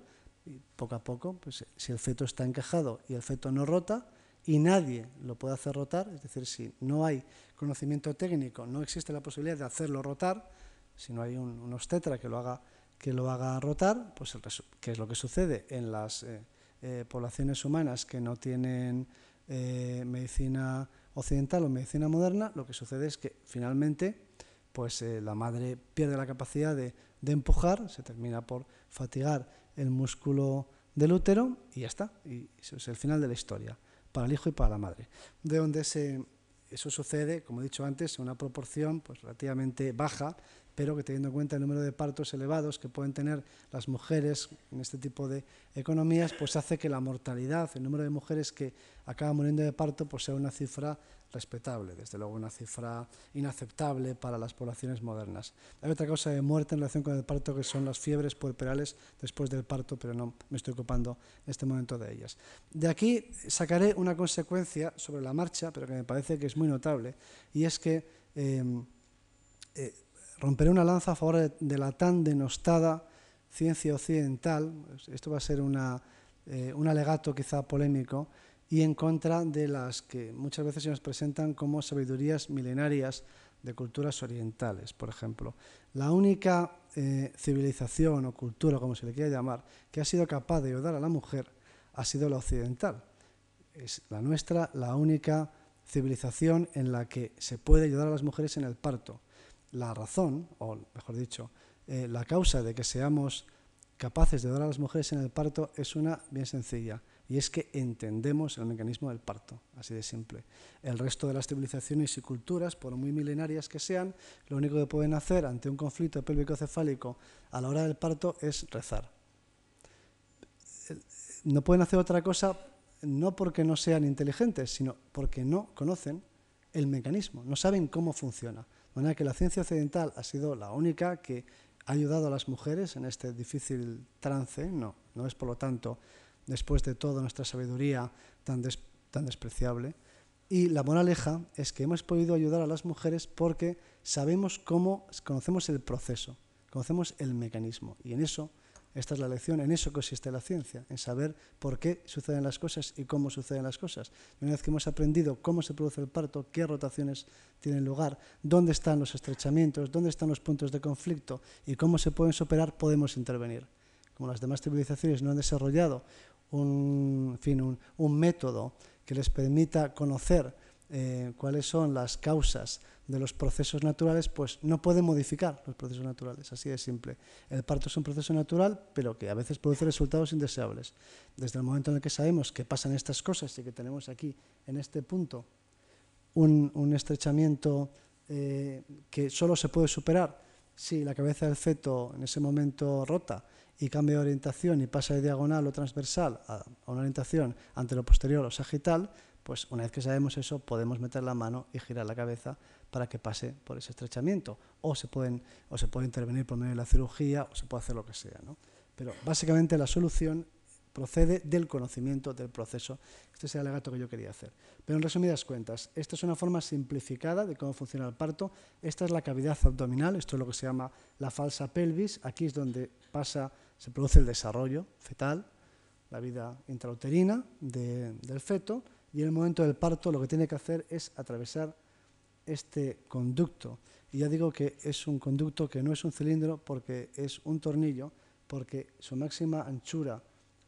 y poco a poco, pues, si el feto está encajado y el feto no rota, y nadie lo puede hacer rotar, es decir, si no hay conocimiento técnico, no existe la posibilidad de hacerlo rotar, si no hay un, obstetra que lo haga que lo haga rotar, pues ¿qué es lo que sucede en las eh, eh, poblaciones humanas que no tienen eh, medicina occidental o medicina moderna, lo que sucede es que finalmente pues la madre pierde la capacidad de, de empujar, se termina por fatigar el músculo del útero y ya está, y eso es el final de la historia para el hijo y para la madre. De donde se, eso sucede, como he dicho antes, en una proporción pues, relativamente baja pero que teniendo en cuenta el número de partos elevados que pueden tener las mujeres en este tipo de economías, pues hace que la mortalidad, el número de mujeres que acaban muriendo de parto, pues sea una cifra respetable, desde luego una cifra inaceptable para las poblaciones modernas. Hay otra causa de muerte en relación con el parto que son las fiebres puerperales después del parto, pero no me estoy ocupando en este momento de ellas. De aquí sacaré una consecuencia sobre la marcha, pero que me parece que es muy notable, y es que eh, eh, romperé una lanza a favor de, la tan denostada ciencia occidental, esto va a ser eh, un alegato quizá polémico, y en contra de las que muchas veces se nos presentan como sabidurías milenarias de culturas orientales, por ejemplo. La única eh, civilización o cultura, como se le quiera llamar, que ha sido capaz de ayudar a la mujer ha sido la occidental. Es la nuestra la única civilización en la que se puede ayudar a las mujeres en el parto. La razón, o mejor dicho, eh, la causa de que seamos capaces de ayudar a las mujeres en el parto es una bien sencilla y es que entendemos el mecanismo del parto, así de simple. El resto de las civilizaciones y culturas, por muy milenarias que sean, lo único que pueden hacer ante un conflicto pélvico-cefálico a la hora del parto es rezar. No pueden hacer otra cosa no porque no sean inteligentes, sino porque no conocen el mecanismo, no saben cómo funciona. De manera que la ciencia occidental ha sido la única que ha ayudado a las mujeres en este difícil trance, no, no es por lo tanto después de toda nuestra sabiduría tan, tan despreciable. Y la moraleja es que hemos podido ayudar a las mujeres porque sabemos cómo, conocemos el proceso, conocemos el mecanismo. Y en eso, esta es la lección, en eso consiste la ciencia, en saber por qué suceden las cosas y cómo suceden las cosas. Una vez que hemos aprendido cómo se produce el parto, qué rotaciones tienen lugar, dónde están los estrechamientos, dónde están los puntos de conflicto y cómo se pueden superar, podemos intervenir. Como las demás civilizaciones no han desarrollado un, fin, un, método que les permita conocer eh, cuáles son las causas de los procesos naturales, pues no pueden modificar los procesos naturales, así de simple. El parto es un proceso natural, pero que a veces produce resultados indeseables. Desde el momento en el que sabemos que pasan estas cosas y que tenemos aquí, en este punto, un, estrechamiento eh, que solo se puede superar si la cabeza del feto en ese momento rota y cambia de orientación y pasa de diagonal o transversal a, una orientación ante lo posterior o sagital, pues una vez que sabemos eso podemos meter la mano y girar la cabeza para que pase por ese estrechamiento. O se, pueden, o se puede intervenir por medio de la cirugía o se puede hacer lo que sea. ¿no? Pero básicamente la solución procede del conocimiento del proceso. Este es el alegato que yo quería hacer. Pero en resumidas cuentas, esta es una forma simplificada de cómo funciona el parto. Esta es la cavidad abdominal, esto es lo que se llama la falsa pelvis. Aquí es donde pasa se produce el desarrollo fetal, la vida intrauterina del feto, y en el momento del parto lo que tiene que hacer es atravesar este conducto. Y ya digo que es un conducto que no es un cilindro porque es un tornillo, porque su máxima anchura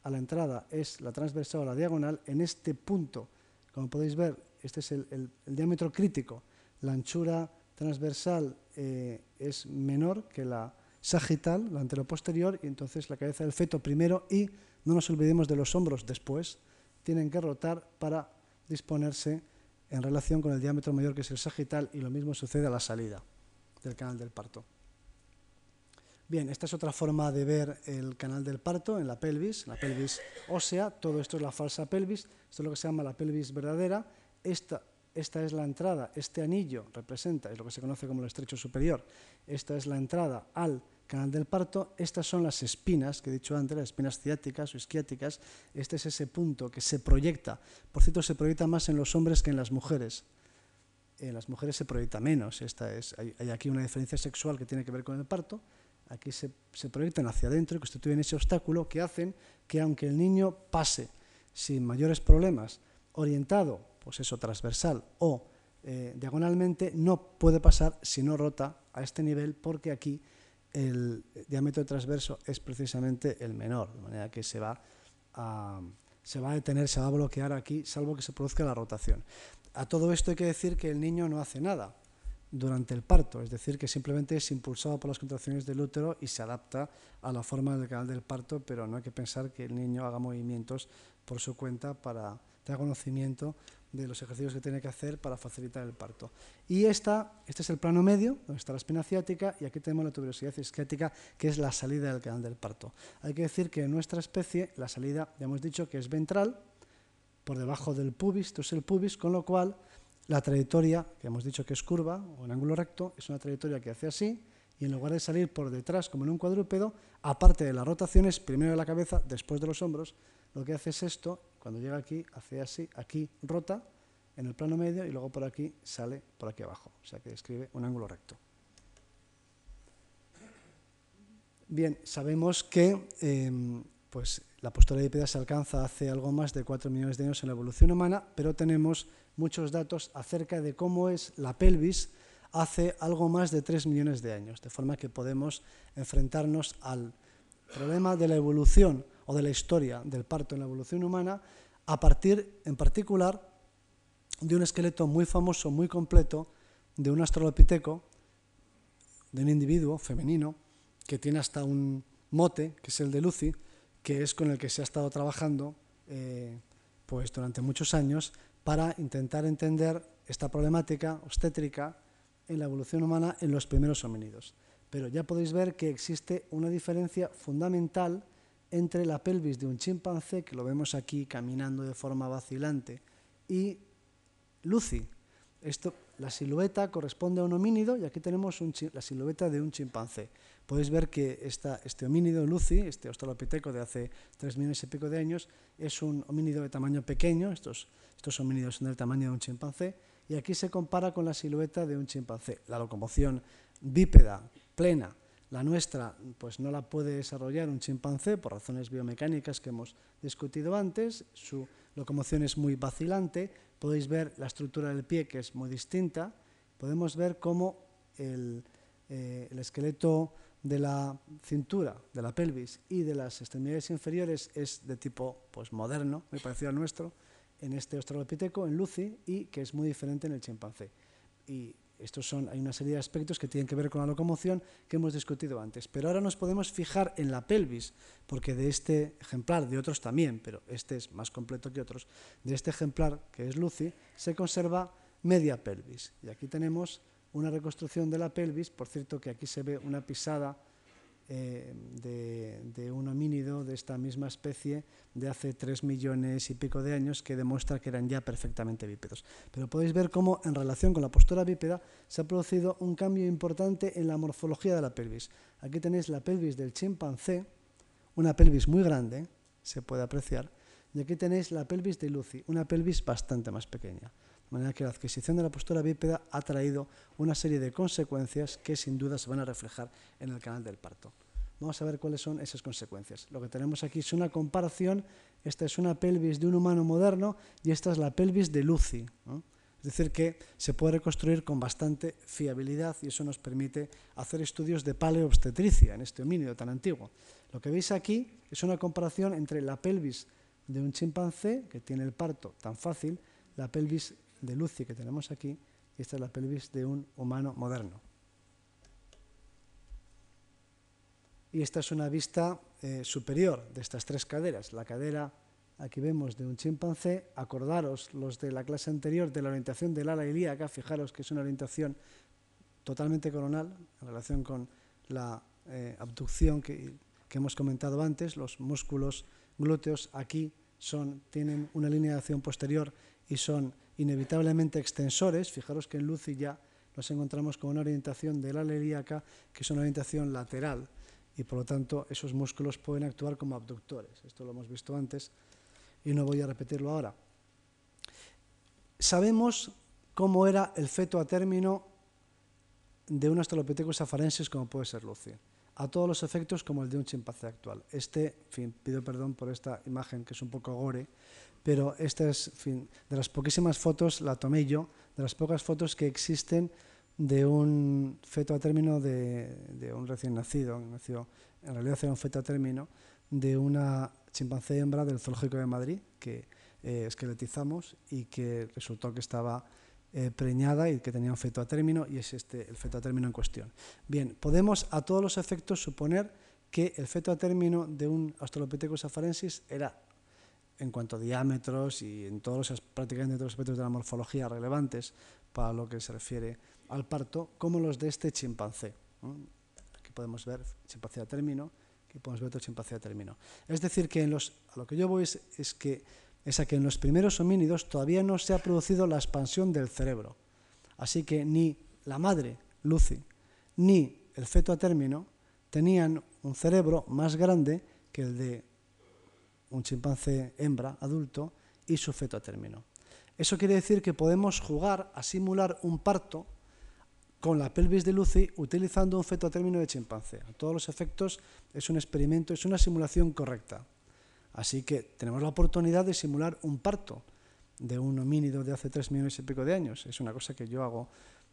a la entrada es la transversal o la diagonal. En este punto, como podéis ver, este es el, diámetro crítico. La anchura transversal eh, es menor que la sagital, la anteroposterior, y entonces la cabeza del feto primero y no nos olvidemos de los hombros después, tienen que rotar para disponerse en relación con el diámetro mayor que es el sagital y lo mismo sucede a la salida del canal del parto. Bien, esta es otra forma de ver el canal del parto en la pelvis, la pelvis ósea, todo esto es la falsa pelvis, esto es lo que se llama la pelvis verdadera, esta, esta es la entrada, este anillo representa, es lo que se conoce como el estrecho superior, esta es la entrada al canal del parto, estas son las espinas que he dicho antes, las espinas ciáticas o isquiáticas, este es ese punto que se proyecta, por cierto se proyecta más en los hombres que en las mujeres, en las mujeres se proyecta menos, Esta es, hay, aquí una diferencia sexual que tiene que ver con el parto, aquí se, se proyectan hacia adentro y constituyen ese obstáculo que hacen que aunque el niño pase sin mayores problemas, orientado, pues eso, transversal o eh, diagonalmente, no puede pasar si no rota a este nivel porque aquí el diámetro transverso es precisamente el menor, de manera que se va a, se va a detener, se va a bloquear aquí, salvo que se produzca la rotación. A todo esto hay que decir que el niño no hace nada durante el parto, es decir, que simplemente es impulsado por las contracciones del útero y se adapta a la forma del canal del parto, pero no hay que pensar que el niño haga movimientos por su cuenta para tener conocimiento de los ejercicios que tiene que hacer para facilitar el parto. Y esta, este es el plano medio, donde está la espina ciática, y aquí tenemos la tuberosidad isquiática, que es la salida del canal del parto. Hay que decir que en nuestra especie la salida, ya hemos dicho que es ventral, por debajo del pubis, esto es el pubis, con lo cual la trayectoria, que hemos dicho que es curva o en ángulo recto, es una trayectoria que hace así, y en lugar de salir por detrás como en un cuadrúpedo, aparte de las rotaciones, primero de la cabeza, después de los hombros, lo que hace es esto, cuando llega aquí, hace así, aquí rota en el plano medio y luego por aquí sale por aquí abajo, o sea que describe un ángulo recto. Bien, sabemos que em, pues, la postura bípeda se alcanza hace algo más de 4 millones de años en la evolución humana, pero tenemos muchos datos acerca de cómo es la pelvis hace algo más de 3 millones de años, de forma que podemos enfrentarnos al problema de la evolución o de la historia del parto en la evolución humana a partir, en particular, de un esqueleto muy famoso, muy completo, de un astrolopiteco, de un individuo femenino, que tiene hasta un mote, que es el de Lucy, que es con el que se ha estado trabajando eh, pues durante muchos años para intentar entender esta problemática obstétrica en la evolución humana en los primeros homínidos. Pero ya podéis ver que existe una diferencia fundamental entre la pelvis de un chimpancé, que lo vemos aquí caminando de forma vacilante, y Lucy. Esto, la silueta corresponde a un homínido y aquí tenemos la silueta de un chimpancé. Podéis ver que este homínido, Lucy, este australopiteco de hace tres millones y pico de años, es un homínido de tamaño pequeño, estos, estos homínidos son del tamaño de un chimpancé, y aquí se compara con la silueta de un chimpancé. La locomoción bípeda, plena, la nuestra pues no la puede desarrollar un chimpancé por razones biomecánicas que hemos discutido antes, su locomoción es muy vacilante, podéis ver la estructura del pie que es muy distinta, podemos ver cómo el, eh, el esqueleto de la cintura, de la pelvis y de las extremidades inferiores es de tipo pues, moderno, muy parecido al nuestro, en este australopiteco, en Lucy, y que es muy diferente en el chimpancé. Estos son, hay una serie de aspectos que tienen que ver con la locomoción que hemos discutido antes. Pero ahora nos podemos fijar en la pelvis, porque de este ejemplar, de otros también, pero este es más completo que otros, de este ejemplar, que es Lucy, se conserva media pelvis. Y aquí tenemos una reconstrucción de la pelvis, por cierto que aquí se ve una pisada eh, de, un homínido de esta misma especie de hace tres millones y pico de años que demuestra que eran ya perfectamente bípedos. Pero podéis ver cómo en relación con la postura bípeda se ha producido un cambio importante en la morfología de la pelvis. Aquí tenéis la pelvis del chimpancé, una pelvis muy grande, se puede apreciar, y aquí tenéis la pelvis de Lucy, una pelvis bastante más pequeña. De manera que la adquisición de la postura bípeda ha traído una serie de consecuencias que sin duda se van a reflejar en el canal del parto. Vamos a ver cuáles son esas consecuencias. Lo que tenemos aquí es una comparación. Esta es una pelvis de un humano moderno y esta es la pelvis de Lucy. Es decir, que se puede reconstruir con bastante fiabilidad y eso nos permite hacer estudios de paleoobstetricia en este homínido tan antiguo. Lo que veis aquí es una comparación entre la pelvis de un chimpancé, que tiene el parto tan fácil, la pelvis de Lucy que tenemos aquí, y esta es la pelvis de un humano moderno. Y esta es una vista eh, superior de estas tres caderas. La cadera, aquí vemos, de un chimpancé. Acordaros los de la clase anterior de la orientación del ala ilíaca. Fijaros que es una orientación totalmente coronal en relación con la eh, abducción que, que hemos comentado antes. Los músculos glúteos aquí son, tienen una línea de acción posterior y son inevitablemente extensores. Fijaros que en Lucy ya nos encontramos con una orientación de la ilíaca que es una orientación lateral y por lo tanto esos músculos pueden actuar como abductores. Esto lo hemos visto antes y no voy a repetirlo ahora. Sabemos cómo era el feto a término de un Australopithecus afarensis como puede ser Lucy, a todos los efectos como el de un chimpancé actual. Este, en fin, pido perdón por esta imagen que es un poco gore, pero esta es, fin, de las poquísimas fotos, la tomé yo, de las pocas fotos que existen de un feto a término de, un recién nacido, nació, en realidad era un feto a término, de una chimpancé hembra del Zoológico de Madrid, que eh, esqueletizamos y que resultó que estaba eh, preñada y que tenía un feto a término, y es este el feto a término en cuestión. Bien, podemos a todos los efectos suponer que el feto a término de un Australopithecus afarensis era en cuanto a diámetros y en todos los, prácticamente todos los aspectos de la morfología relevantes para lo que se refiere al parto, como los de este chimpancé. Aquí podemos ver chimpancé a término, aquí podemos ver otro chimpancé a término. Es decir, que en los, a lo que yo voy es que es a que en los primeros homínidos todavía no se ha producido la expansión del cerebro. Así que ni la madre, Lucy, ni el feto a término tenían un cerebro más grande que el de un chimpancé hembra adulto y su feto a término. Eso quiere decir que podemos jugar a simular un parto con la pelvis de Lucy utilizando un feto a término de chimpancé. A todos los efectos es un experimento, es una simulación correcta. Así que tenemos la oportunidad de simular un parto de un homínido de hace tres millones y pico de años. Es una cosa que yo hago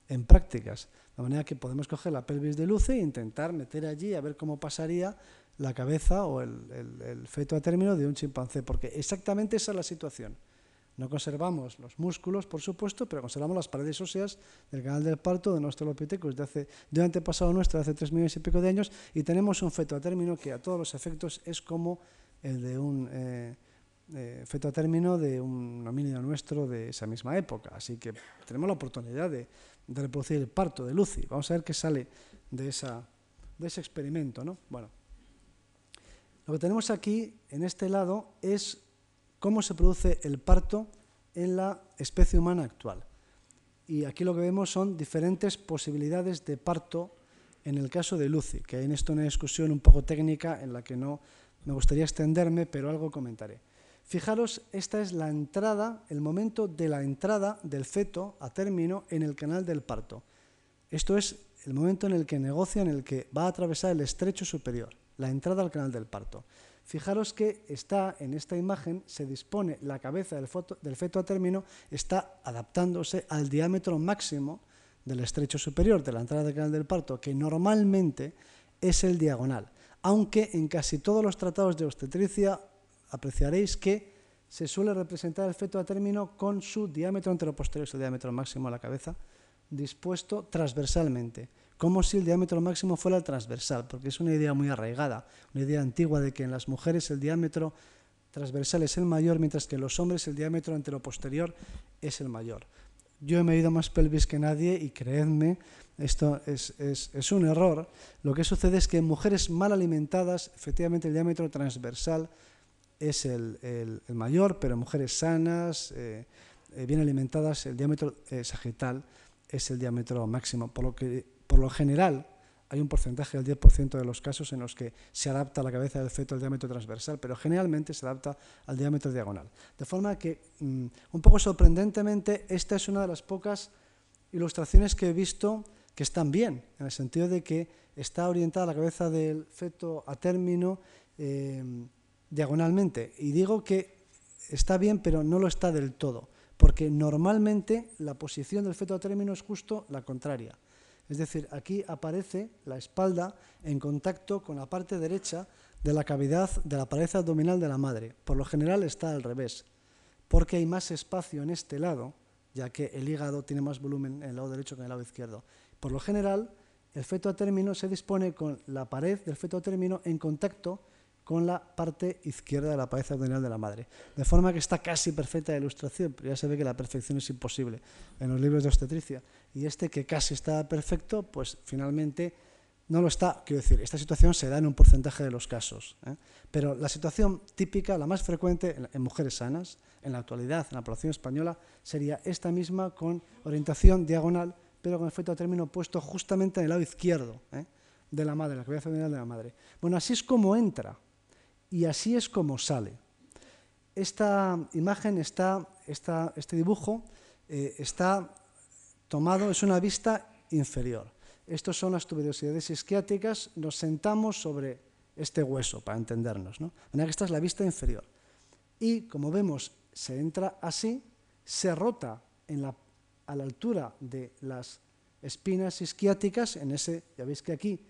en prácticas. De manera que podemos coger la pelvis de Lucy e intentar meter allí a ver cómo pasaría la cabeza o el, feto a término de un chimpancé, porque exactamente esa es la situación. No conservamos los músculos, por supuesto, pero conservamos las paredes óseas del canal del parto de nuestro Australopithecus de, hace, de un antepasado nuestro de hace tres millones y pico de años y tenemos un feto a término que a todos los efectos es como el de un eh, eh, feto a término de un homínido nuestro de esa misma época. Así que tenemos la oportunidad de, reproducir el parto de Lucy. Vamos a ver qué sale de, esa, de ese experimento. ¿no? Bueno, lo que tenemos aquí, en este lado, es cómo se produce el parto en la especie humana actual. Y aquí lo que vemos son diferentes posibilidades de parto en el caso de Lucy, que hay en esto una discusión un poco técnica en la que no me gustaría extenderme, pero algo comentaré. Fijaros, esta es la entrada, el momento de la entrada del feto a término en el canal del parto. Esto es el momento en el que negocia, en el que va a atravesar el estrecho superior, la entrada al canal del parto. Fijaros que está en esta imagen, se dispone la cabeza del, feto a término, está adaptándose al diámetro máximo del estrecho superior de la entrada del canal del parto, que normalmente es el diagonal aunque en casi todos los tratados de obstetricia apreciaréis que se suele representar el feto a término con su diámetro anteroposterior, el diámetro máximo de la cabeza, dispuesto transversalmente, como si el diámetro máximo fuera el transversal, porque es una idea muy arraigada, una idea antigua de que en las mujeres el diámetro transversal es el mayor, mientras que en los hombres el diámetro anteroposterior es el mayor. Yo he medido más pelvis que nadie y creedme, esto es, un error. Lo que sucede es que en mujeres mal alimentadas, efectivamente el diámetro transversal es el, mayor, pero en mujeres sanas, eh, eh, bien alimentadas, el diámetro eh, sagital es el diámetro máximo. Por lo que, por lo general, hay un porcentaje del 10% de los casos en los que se adapta la cabeza del feto al diámetro transversal, pero generalmente se adapta al diámetro diagonal. De forma que, mm, un poco sorprendentemente, esta es una de las pocas ilustraciones que he visto que están bien, en el sentido de que está orientada la cabeza del feto a término eh, diagonalmente. Y digo que está bien, pero no lo está del todo, porque normalmente la posición del feto a término es justo la contraria. Es decir, aquí aparece la espalda en contacto con la parte derecha de la cavidad de la pared abdominal de la madre. Por lo general está al revés, porque hay más espacio en este lado, ya que el hígado tiene más volumen en el lado derecho que en el lado izquierdo. Por lo general, el feto a término se dispone con la pared del feto a término en contacto con la parte izquierda de la pared abdominal de la madre. De forma que está casi perfecta la ilustración, pero ya se ve que la perfección es imposible en los libros de obstetricia. Y este que casi está perfecto, pues finalmente no lo está. Quiero decir, esta situación se da en un porcentaje de los casos. ¿eh? Pero la situación típica, la más frecuente en mujeres sanas, en la actualidad, en la población española, sería esta misma con orientación diagonal pero con el feto a término puesto justamente en el lado izquierdo ¿eh? de la madre, la cabeza abdominal de la madre. Bueno, así es como entra y así es como sale. Esta imagen, está, este dibujo eh, está tomado, es una vista inferior. Estas son las tuberosidades isquiáticas, nos sentamos sobre este hueso para entendernos. ¿no? esta es la vista inferior. Y como vemos, se entra así, se rota a la altura de las espinas isquiáticas, en ese, ya veis que aquí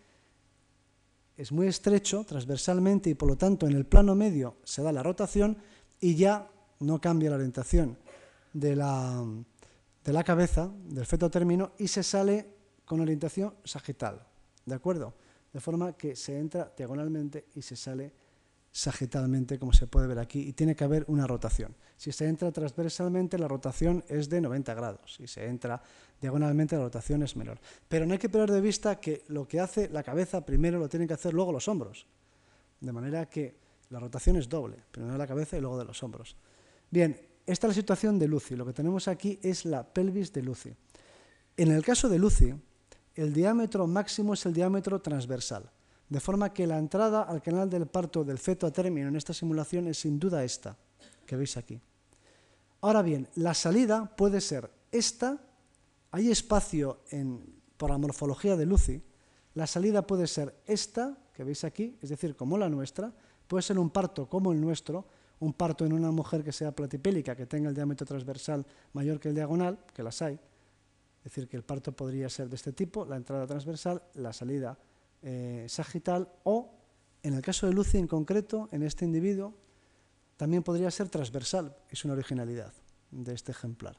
es muy estrecho transversalmente y por lo tanto en el plano medio se da la rotación y ya no cambia la orientación de la, de la cabeza, del feto término, y se sale con orientación sagital, ¿de acuerdo? De forma que se entra diagonalmente y se sale sagitalmente, como se puede ver aquí, y tiene que haber una rotación. Si se entra transversalmente, la rotación es de 90 grados. Si se entra diagonalmente, la rotación es menor. Pero no hay que perder de vista que lo que hace la cabeza primero lo tienen que hacer luego los hombros. De manera que la rotación es doble, primero de la cabeza y luego de los hombros. Bien, esta es la situación de Lucy. Lo que tenemos aquí es la pelvis de Lucy. En el caso de Lucy, el diámetro máximo es el diámetro transversal, de forma que la entrada al canal del parto del feto a término en esta simulación es sin duda esta, que veis aquí. Ahora bien, la salida puede ser esta, hay espacio en, por la morfología de Lucy, la salida puede ser esta, que veis aquí, es decir, como la nuestra, puede ser un parto como el nuestro, un parto en una mujer que sea platipélica, que tenga el diámetro transversal mayor que el diagonal, que las hay, es decir, que el parto podría ser de este tipo, la entrada transversal, la salida eh, sagital o, en el caso de Lucy en concreto, en este individuo, también podría ser transversal, es una originalidad de este ejemplar.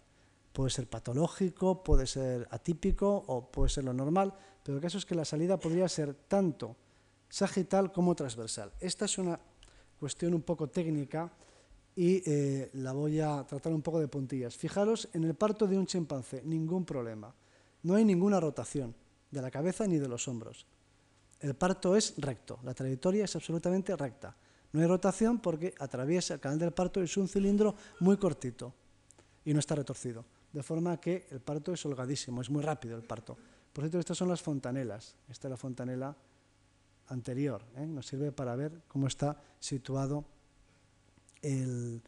Puede ser patológico, puede ser atípico o puede ser lo normal, pero el caso es que la salida podría ser tanto sagital como transversal. Esta es una cuestión un poco técnica y eh, la voy a tratar un poco de puntillas. Fijaros, en el parto de un chimpancé, ningún problema. No hay ninguna rotación de la cabeza ni de los hombros. El parto es recto, la trayectoria es absolutamente recta. No hay rotación porque atraviesa el canal del parto y es un cilindro muy cortito y no está retorcido. De forma que el parto es holgadísimo, es muy rápido el parto. Por cierto, estas son las fontanelas. Esta es la fontanela anterior. ¿eh? Nos sirve para ver cómo está situado el,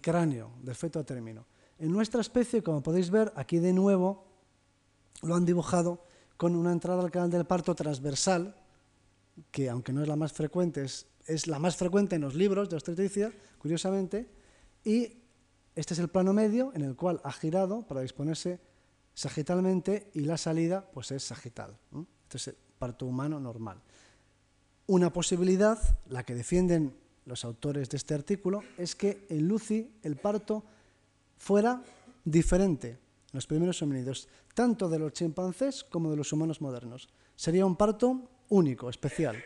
cráneo del feto a término. En nuestra especie, como podéis ver, aquí de nuevo lo han dibujado con una entrada al canal del parto transversal, que aunque no es la más frecuente, es, la más frecuente en los libros de obstetricia, curiosamente, y este es el plano medio en el cual ha girado para disponerse sagitalmente y la salida pues es sagital. Este es el parto humano normal. Una posibilidad, la que defienden los autores de este artículo, es que en Lucy el parto fuera diferente en los primeros homínidos, tanto de los chimpancés como de los humanos modernos. Sería un parto único, especial,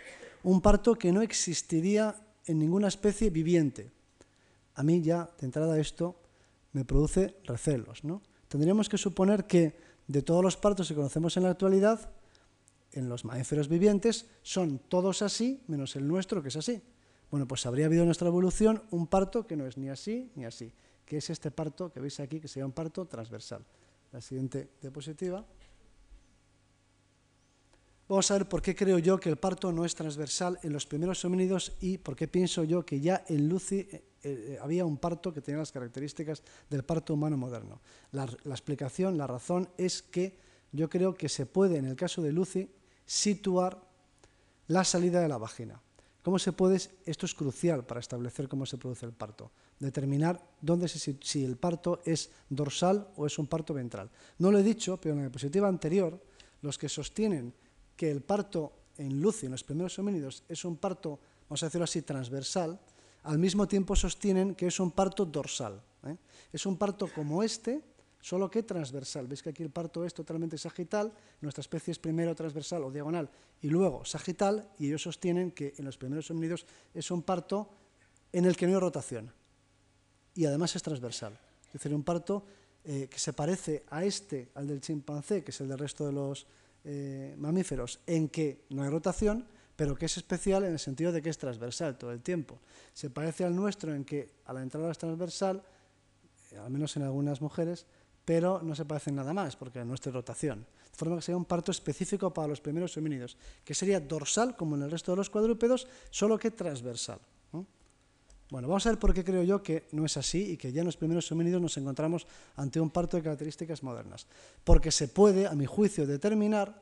un parto que no existiría en ninguna especie viviente. A mí ya, de entrada, esto me produce recelos. ¿no? Tendríamos que suponer que de todos los partos que conocemos en la actualidad, en los mamíferos vivientes, son todos así, menos el nuestro, que es así. Bueno, pues habría habido en nuestra evolución un parto que no es ni así ni así, que es este parto que veis aquí, que sería un parto transversal. La siguiente diapositiva. Vamos a ver por qué creo yo que el parto no es transversal en los primeros homínidos y por qué pienso yo que ya en Lucy eh, eh, había un parto que tenía las características del parto humano moderno. La, la, explicación, la razón es que yo creo que se puede, en el caso de Lucy, situar la salida de la vagina. ¿Cómo se puede? Esto es crucial para establecer cómo se produce el parto. Determinar dónde si el parto es dorsal o es un parto ventral. No lo he dicho, pero en la diapositiva anterior, los que sostienen que el parto en Lucy, en los primeros homínidos, es un parto, vamos a decirlo así, transversal, al mismo tiempo sostienen que es un parto dorsal. ¿eh? Es un parto como este, solo que transversal. Veis que aquí el parto es totalmente sagital, nuestra especie es primero transversal o diagonal y luego sagital, y ellos sostienen que en los primeros homínidos es un parto en el que no hay rotación y además es transversal. Es decir, un parto eh, que se parece a este, al del chimpancé, que es el del resto de los eh, mamíferos, en que no hay rotación, pero que es especial en el sentido de que es transversal todo el tiempo. Se parece al nuestro en que a la entrada es transversal, eh, al menos en algunas mujeres, pero no se parecen nada más, porque no es rotación. De forma que sería un parto específico para los primeros homínidos, que sería dorsal, como en el resto de los cuadrúpedos, solo que transversal. Bueno, vamos a ver por qué creo yo que no es así y que ya en los primeros homínidos nos encontramos ante un parto de características modernas. Porque se puede, a mi juicio, determinar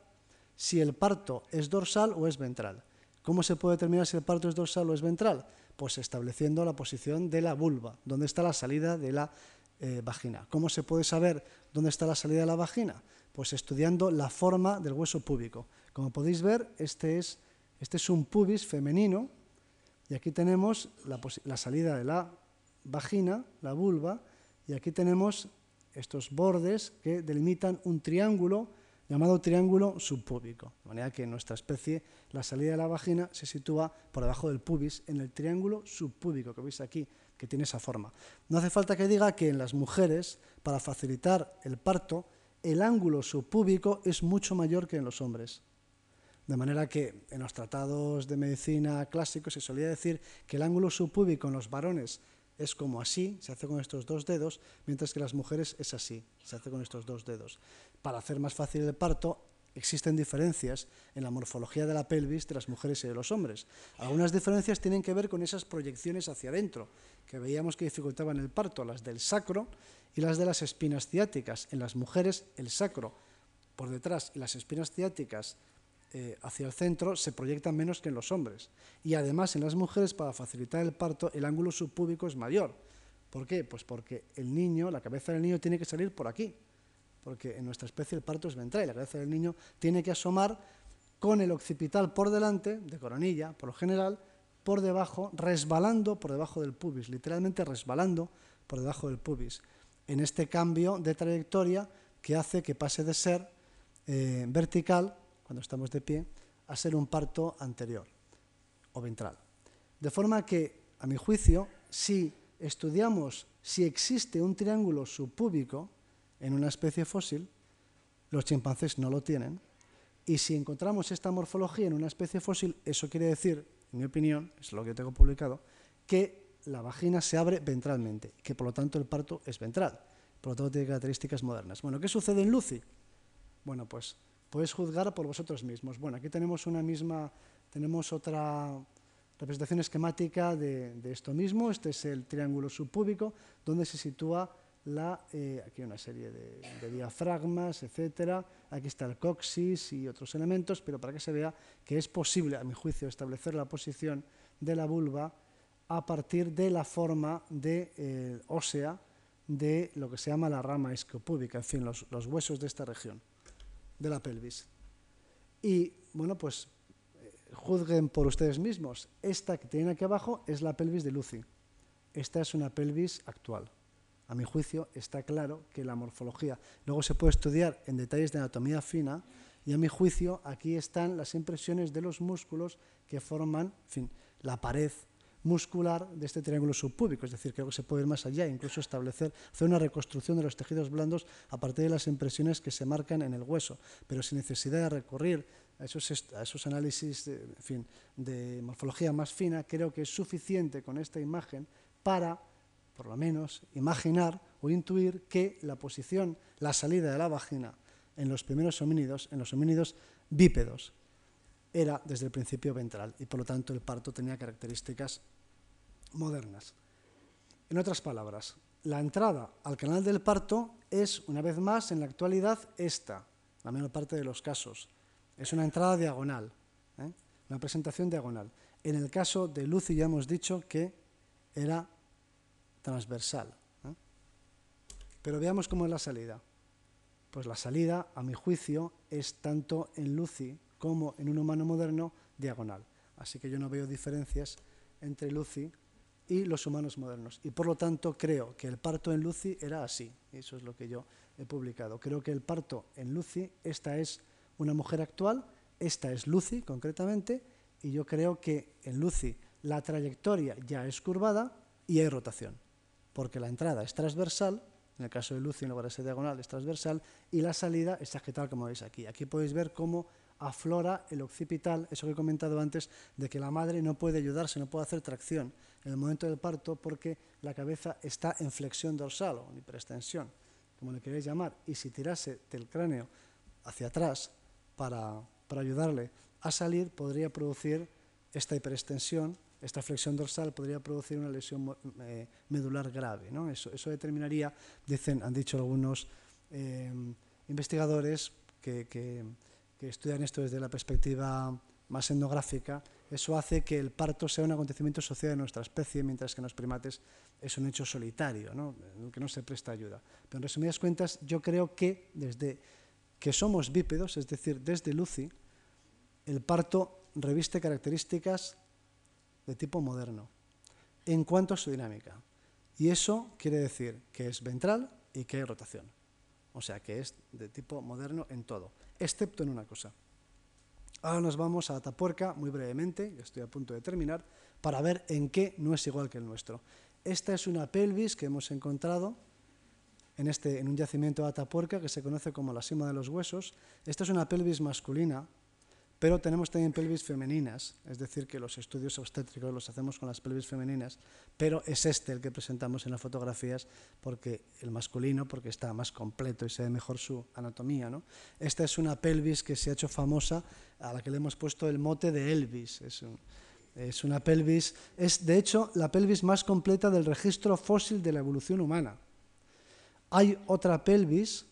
si el parto es dorsal o es ventral. ¿Cómo se puede determinar si el parto es dorsal o es ventral? Pues estableciendo la posición de la vulva, donde está la salida de la eh, vagina. ¿Cómo se puede saber dónde está la salida de la vagina? Pues estudiando la forma del hueso púbico. Como podéis ver, este es, este es un pubis femenino y aquí tenemos la, salida de la vagina, la vulva, y aquí tenemos estos bordes que delimitan un triángulo llamado triángulo subpúbico. De manera que en nuestra especie la salida de la vagina se sitúa por debajo del pubis, en el triángulo subpúbico que veis aquí, que tiene esa forma. No hace falta que diga que en las mujeres, para facilitar el parto, el ángulo subpúbico es mucho mayor que en los hombres. De manera que en los tratados de medicina clásicos se solía decir que el ángulo subpúbico en los varones es como así, se hace con estos dos dedos, mientras que las mujeres es así, se hace con estos dos dedos. Para hacer más fácil el parto, existen diferencias en la morfología de la pelvis de las mujeres y de los hombres. Algunas diferencias tienen que ver con esas proyecciones hacia adentro, que veíamos que dificultaban el parto, las del sacro y las de las espinas ciáticas. En las mujeres, el sacro por detrás y las espinas ciáticas eh, hacia el centro se proyectan menos que en los hombres. Y además en las mujeres, para facilitar el parto, el ángulo subpúbico es mayor. ¿Por qué? Pues porque el niño, la cabeza del niño tiene que salir por aquí, porque en nuestra especie el parto es ventral y la cabeza del niño tiene que asomar con el occipital por delante, de coronilla, por lo general, por debajo, resbalando por debajo del pubis, literalmente resbalando por debajo del pubis, en este cambio de trayectoria que hace que pase de ser eh, vertical, cuando estamos de pie, a ser un parto anterior o ventral. De forma que, a mi juicio, si estudiamos si existe un triángulo subpúbico, en una especie fósil, los chimpancés no lo tienen, y si encontramos esta morfología en una especie fósil, eso quiere decir, en mi opinión, es lo que yo tengo publicado, que la vagina se abre ventralmente, que por lo tanto el parto es ventral, por lo tanto tiene características modernas. Bueno, ¿qué sucede en Lucy? Bueno, pues podéis juzgar por vosotros mismos. Bueno, aquí tenemos una misma, tenemos otra representación esquemática de, esto mismo, este es el triángulo subpúbico, donde se sitúa la, eh, aquí una serie de, diafragmas, etcétera. Aquí está el coxis y otros elementos, pero para que se vea que es posible, a mi juicio, establecer la posición de la vulva a partir de la forma de, eh, ósea de lo que se llama la rama escopúbica, en fin, los, los, huesos de esta región, de la pelvis. Y, bueno, pues eh, juzguen por ustedes mismos. Esta que tienen aquí abajo es la pelvis de Lucy. Esta es una pelvis actual. A mi juicio está claro que la morfología luego se puede estudiar en detalles de anatomía fina y a mi juicio aquí están las impresiones de los músculos que forman fin, la pared muscular de este triángulo subpúbico, es decir, creo que se puede ir más allá, incluso establecer, hacer una reconstrucción de los tejidos blandos a partir de las impresiones que se marcan en el hueso, pero sin necesidad de recurrir a esos, análisis de, fin, de morfología más fina, creo que es suficiente con esta imagen para por lo menos, imaginar o intuir que la posición, la salida de la vagina en los primeros homínidos, en los homínidos bípedos, era desde el principio ventral y por lo tanto el parto tenía características modernas. En otras palabras, la entrada al canal del parto es, una vez más, en la actualidad esta, la menor parte de los casos. Es una entrada diagonal, ¿eh? una presentación diagonal. En el caso de Lucy ya hemos dicho que era transversal. Pero veamos cómo es la salida. Pues la salida, a mi juicio, es tanto en Lucy como en un humano moderno diagonal. Así que yo no veo diferencias entre Lucy y los humanos modernos. Y por lo tanto creo que el parto en Lucy era así. Eso es lo que yo he publicado. Creo que el parto en Lucy, esta es una mujer actual, esta es Lucy concretamente, y yo creo que en Lucy la trayectoria ya es curvada y hay rotación porque la entrada es transversal, en el caso de Lucy en lugar de ser diagonal es transversal, y la salida es sagital como veis aquí. Aquí podéis ver cómo aflora el occipital, eso que he comentado antes, de que la madre no puede ayudarse, no puede hacer tracción en el momento del parto porque la cabeza está en flexión dorsal o en hiperextensión, como le queréis llamar, y si tirase del cráneo hacia atrás para, para ayudarle a salir, podría producir esta hiperextensión esta flexión dorsal podría producir una lesión eh, medular grave. ¿no? Eso, eso, determinaría, dicen, han dicho algunos eh, investigadores que, que, estudian esto desde la perspectiva más etnográfica, eso hace que el parto sea un acontecimiento social de nuestra especie, mientras que en los primates es un hecho solitario, ¿no? que no se presta ayuda. Pero en resumidas cuentas, yo creo que desde que somos bípedos, es decir, desde Lucy, el parto reviste características de tipo moderno en cuanto a su dinámica. Y eso quiere decir que es ventral y que hay rotación. O sea que es de tipo moderno en todo, excepto en una cosa. Ahora nos vamos a Atapuerca, muy brevemente, estoy a punto de terminar, para ver en qué no es igual que el nuestro. Esta es una pelvis que hemos encontrado en, este, en un yacimiento de Atapuerca que se conoce como la cima de los huesos. Esta es una pelvis masculina, pero tenemos también pelvis femeninas, es decir, que los estudios obstétricos los hacemos con las pelvis femeninas, pero es este el que presentamos en las fotografías, porque el masculino, porque está más completo y se ve mejor su anatomía. ¿no? Esta es una pelvis que se ha hecho famosa, a la que le hemos puesto el mote de Elvis. Es, es una pelvis, es de hecho la pelvis más completa del registro fósil de la evolución humana. Hay otra pelvis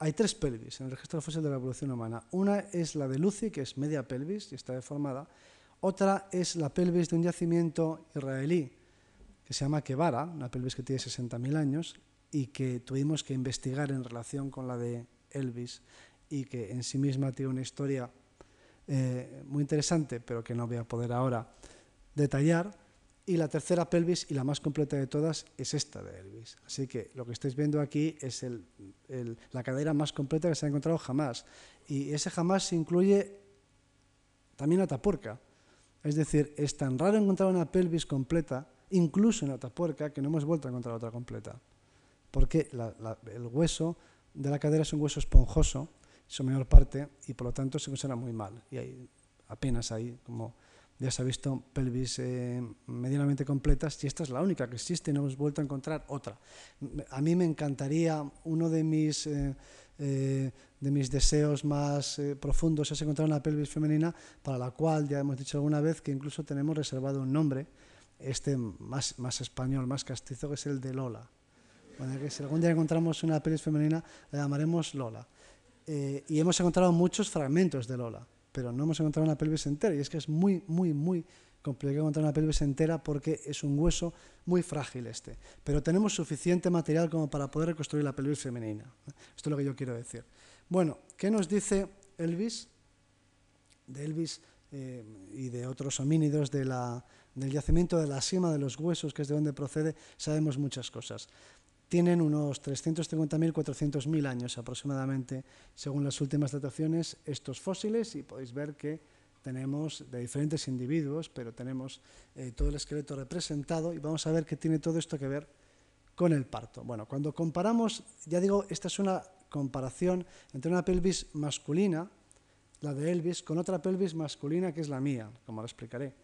hay tres pelvis en el registro fósil de la evolución humana. Una es la de Lucy, que es media pelvis y está deformada. Otra es la pelvis de un yacimiento israelí que se llama Kevara, una pelvis que tiene 60.000 años y que tuvimos que investigar en relación con la de Elvis y que en sí misma tiene una historia eh, muy interesante, pero que no voy a poder ahora detallar. Y la tercera pelvis, y la más completa de todas, es esta de Elvis. Así que lo que estáis viendo aquí es la cadera más completa que se ha encontrado jamás. Y ese jamás incluye también Atapuerca. Es decir, es tan raro encontrar una pelvis completa, incluso en Atapuerca, que no hemos vuelto a encontrar otra completa. Porque el hueso de la cadera es un hueso esponjoso, su mayor parte, y por lo tanto se conserva muy mal. Y hay apenas ahí como ya se ha visto pelvis eh, medianamente completas y esta es la única que existe no hemos vuelto a encontrar otra. A mí me encantaría, uno de mis, eh, eh, de mis deseos más profundos es encontrar una pelvis femenina para la cual ya hemos dicho alguna vez que incluso tenemos reservado un nombre, este más, más español, más castizo, que es el de Lola. Bueno, que si algún día encontramos una pelvis femenina, la llamaremos Lola. y hemos encontrado muchos fragmentos de Lola pero no hemos encontrado una pelvis entera. Y es que es muy, muy, muy complicado encontrar una pelvis entera porque es un hueso muy frágil este. Pero tenemos suficiente material como para poder reconstruir la pelvis femenina. Esto es lo que yo quiero decir. Bueno, ¿qué nos dice Elvis? De Elvis eh, y de otros homínidos del yacimiento de la cima de los huesos, que es de donde procede, sabemos muchas cosas tienen unos 350.000, 400.000 años aproximadamente, según las últimas dataciones, estos fósiles, y podéis ver que tenemos de diferentes individuos, pero tenemos eh, todo el esqueleto representado, y vamos a ver qué tiene todo esto que ver con el parto. Bueno, cuando comparamos, ya digo, esta es una comparación entre una pelvis masculina, la de Elvis, con otra pelvis masculina que es la mía, como lo explicaré.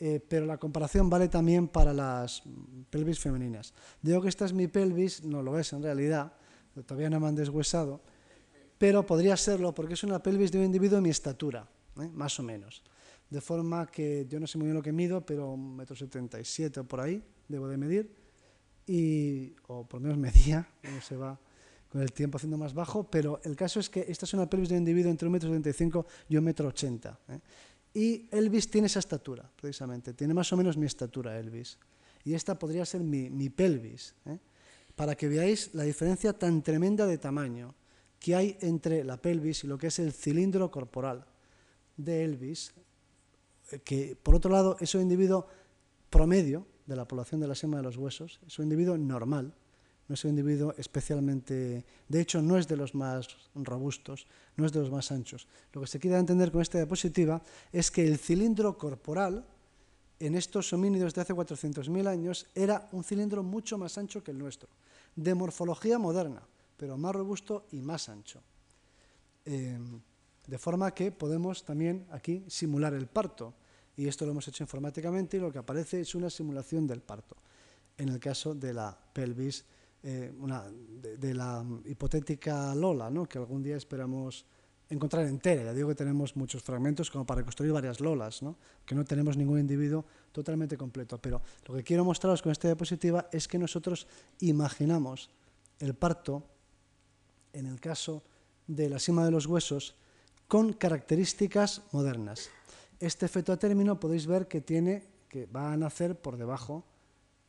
Eh, pero la comparación vale también para las pelvis femeninas. Digo que esta es mi pelvis, no lo es en realidad, todavía no me han deshuesado, pero podría serlo porque es una pelvis de un individuo de mi estatura, ¿eh? más o menos. De forma que yo no sé muy bien lo que mido, pero un metro setenta y siete por ahí debo de medir, y, o por lo menos medía, no se va con el tiempo haciendo más bajo, pero el caso es que esta es una pelvis de un individuo entre un metro setenta y cinco y un metro ochenta. ¿eh? Y Elvis tiene esa estatura, precisamente. Tiene más o menos mi estatura, Elvis. Y esta podría ser mi, pelvis. ¿eh? Para que veáis la diferencia tan tremenda de tamaño que hay entre la pelvis y lo que es el cilindro corporal de Elvis, eh, que por otro lado es un individuo promedio de la población de la sema de los huesos, es un individuo normal, no es un individuo especialmente, de hecho no es de los más robustos, no es de los más anchos. Lo que se quiere entender con esta diapositiva es que el cilindro corporal en estos homínidos de hace 400.000 años era un cilindro mucho más ancho que el nuestro, de morfología moderna, pero más robusto y más ancho. Eh, de forma que podemos también aquí simular el parto, y esto lo hemos hecho informáticamente y lo que aparece es una simulación del parto, en el caso de la pelvis eh, de, la hipotética Lola, ¿no? que algún día esperamos encontrar entera. Ya digo que tenemos muchos fragmentos como para construir varias Lolas, ¿no? que no tenemos ningún individuo totalmente completo. Pero lo que quiero mostraros con esta diapositiva es que nosotros imaginamos el parto, en el caso de la cima de los huesos, con características modernas. Este feto a término podéis ver que, tiene, que va a nacer por debajo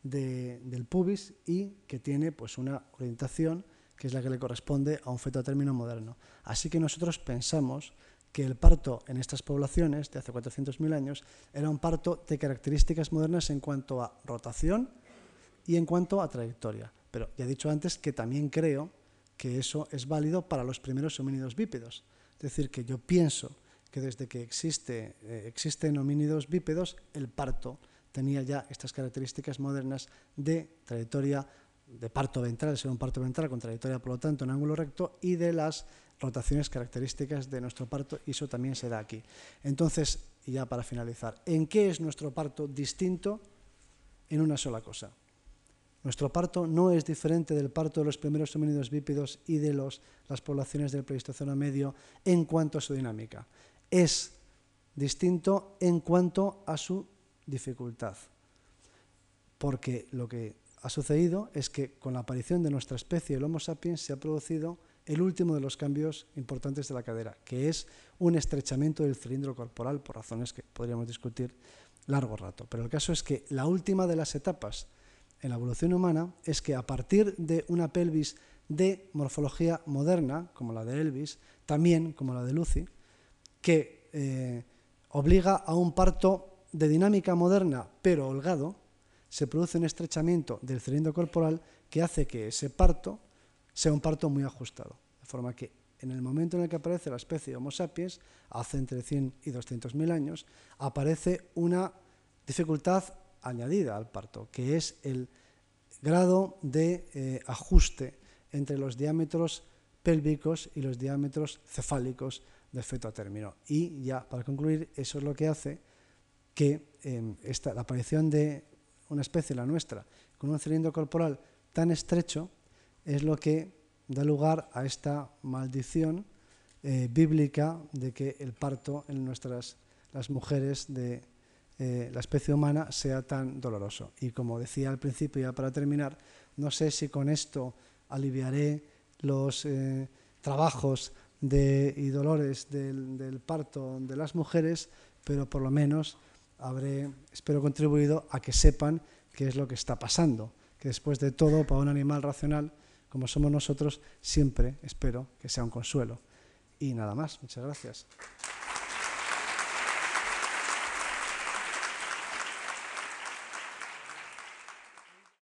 del pubis y que tiene pues, una orientación que es la que le corresponde a un feto a término moderno. Así que nosotros pensamos que el parto en estas poblaciones de hace 400.000 años era un parto de características modernas en cuanto a rotación y en cuanto a trayectoria. Pero ya he dicho antes que también creo que eso es válido para los primeros homínidos bípedos. Es decir, que yo pienso que desde que eh, existen homínidos bípedos, el parto tenía ya estas características modernas de trayectoria de parto ventral, ser un parto ventral con trayectoria, por lo tanto, en ángulo recto, y de las rotaciones características de nuestro parto, y eso también se da aquí. Entonces, ya para finalizar, ¿en qué es nuestro parto distinto? En una sola cosa. Nuestro parto no es diferente del parto de los primeros homínidos bípedos y de los, las poblaciones del Pleistoceno medio en cuanto a su dinámica. Es distinto en cuanto a su dificultad. Porque lo que ha sucedido es que con la aparición de nuestra especie, el Homo sapiens, se ha producido el último de los cambios importantes de la cadera, que es un estrechamiento del cilindro corporal, por razones que podríamos discutir largo rato. Pero el caso es que la última de las etapas en la evolución humana es que a partir de una pelvis de morfología moderna, como la de Elvis, también como la de Lucy, que eh, obliga a un parto de dinámica moderna pero holgado, se produce un estrechamiento del cilindro corporal que hace que ese parto sea un parto muy ajustado. De forma que en el momento en el que aparece la especie Homo sapiens, hace entre 100 y 200 mil años, aparece una dificultad añadida al parto, que es el grado de eh, ajuste entre los diámetros pélvicos y los diámetros cefálicos del feto a término. Y ya para concluir, eso es lo que hace que em, la aparición de una especie, la nuestra, con un cilindro corporal tan estrecho, es lo que da lugar a esta maldición eh, bíblica de que el parto en nuestras las mujeres de eh, la especie humana sea tan doloroso. Y como decía al principio, ya para terminar, no sé si con esto aliviaré los eh, trabajos y dolores del, parto de las mujeres, pero por lo menos habré, espero, contribuido a que sepan qué es lo que está pasando, que después de todo, para un animal racional, como somos nosotros, siempre espero que sea un consuelo. Y nada más, muchas gracias.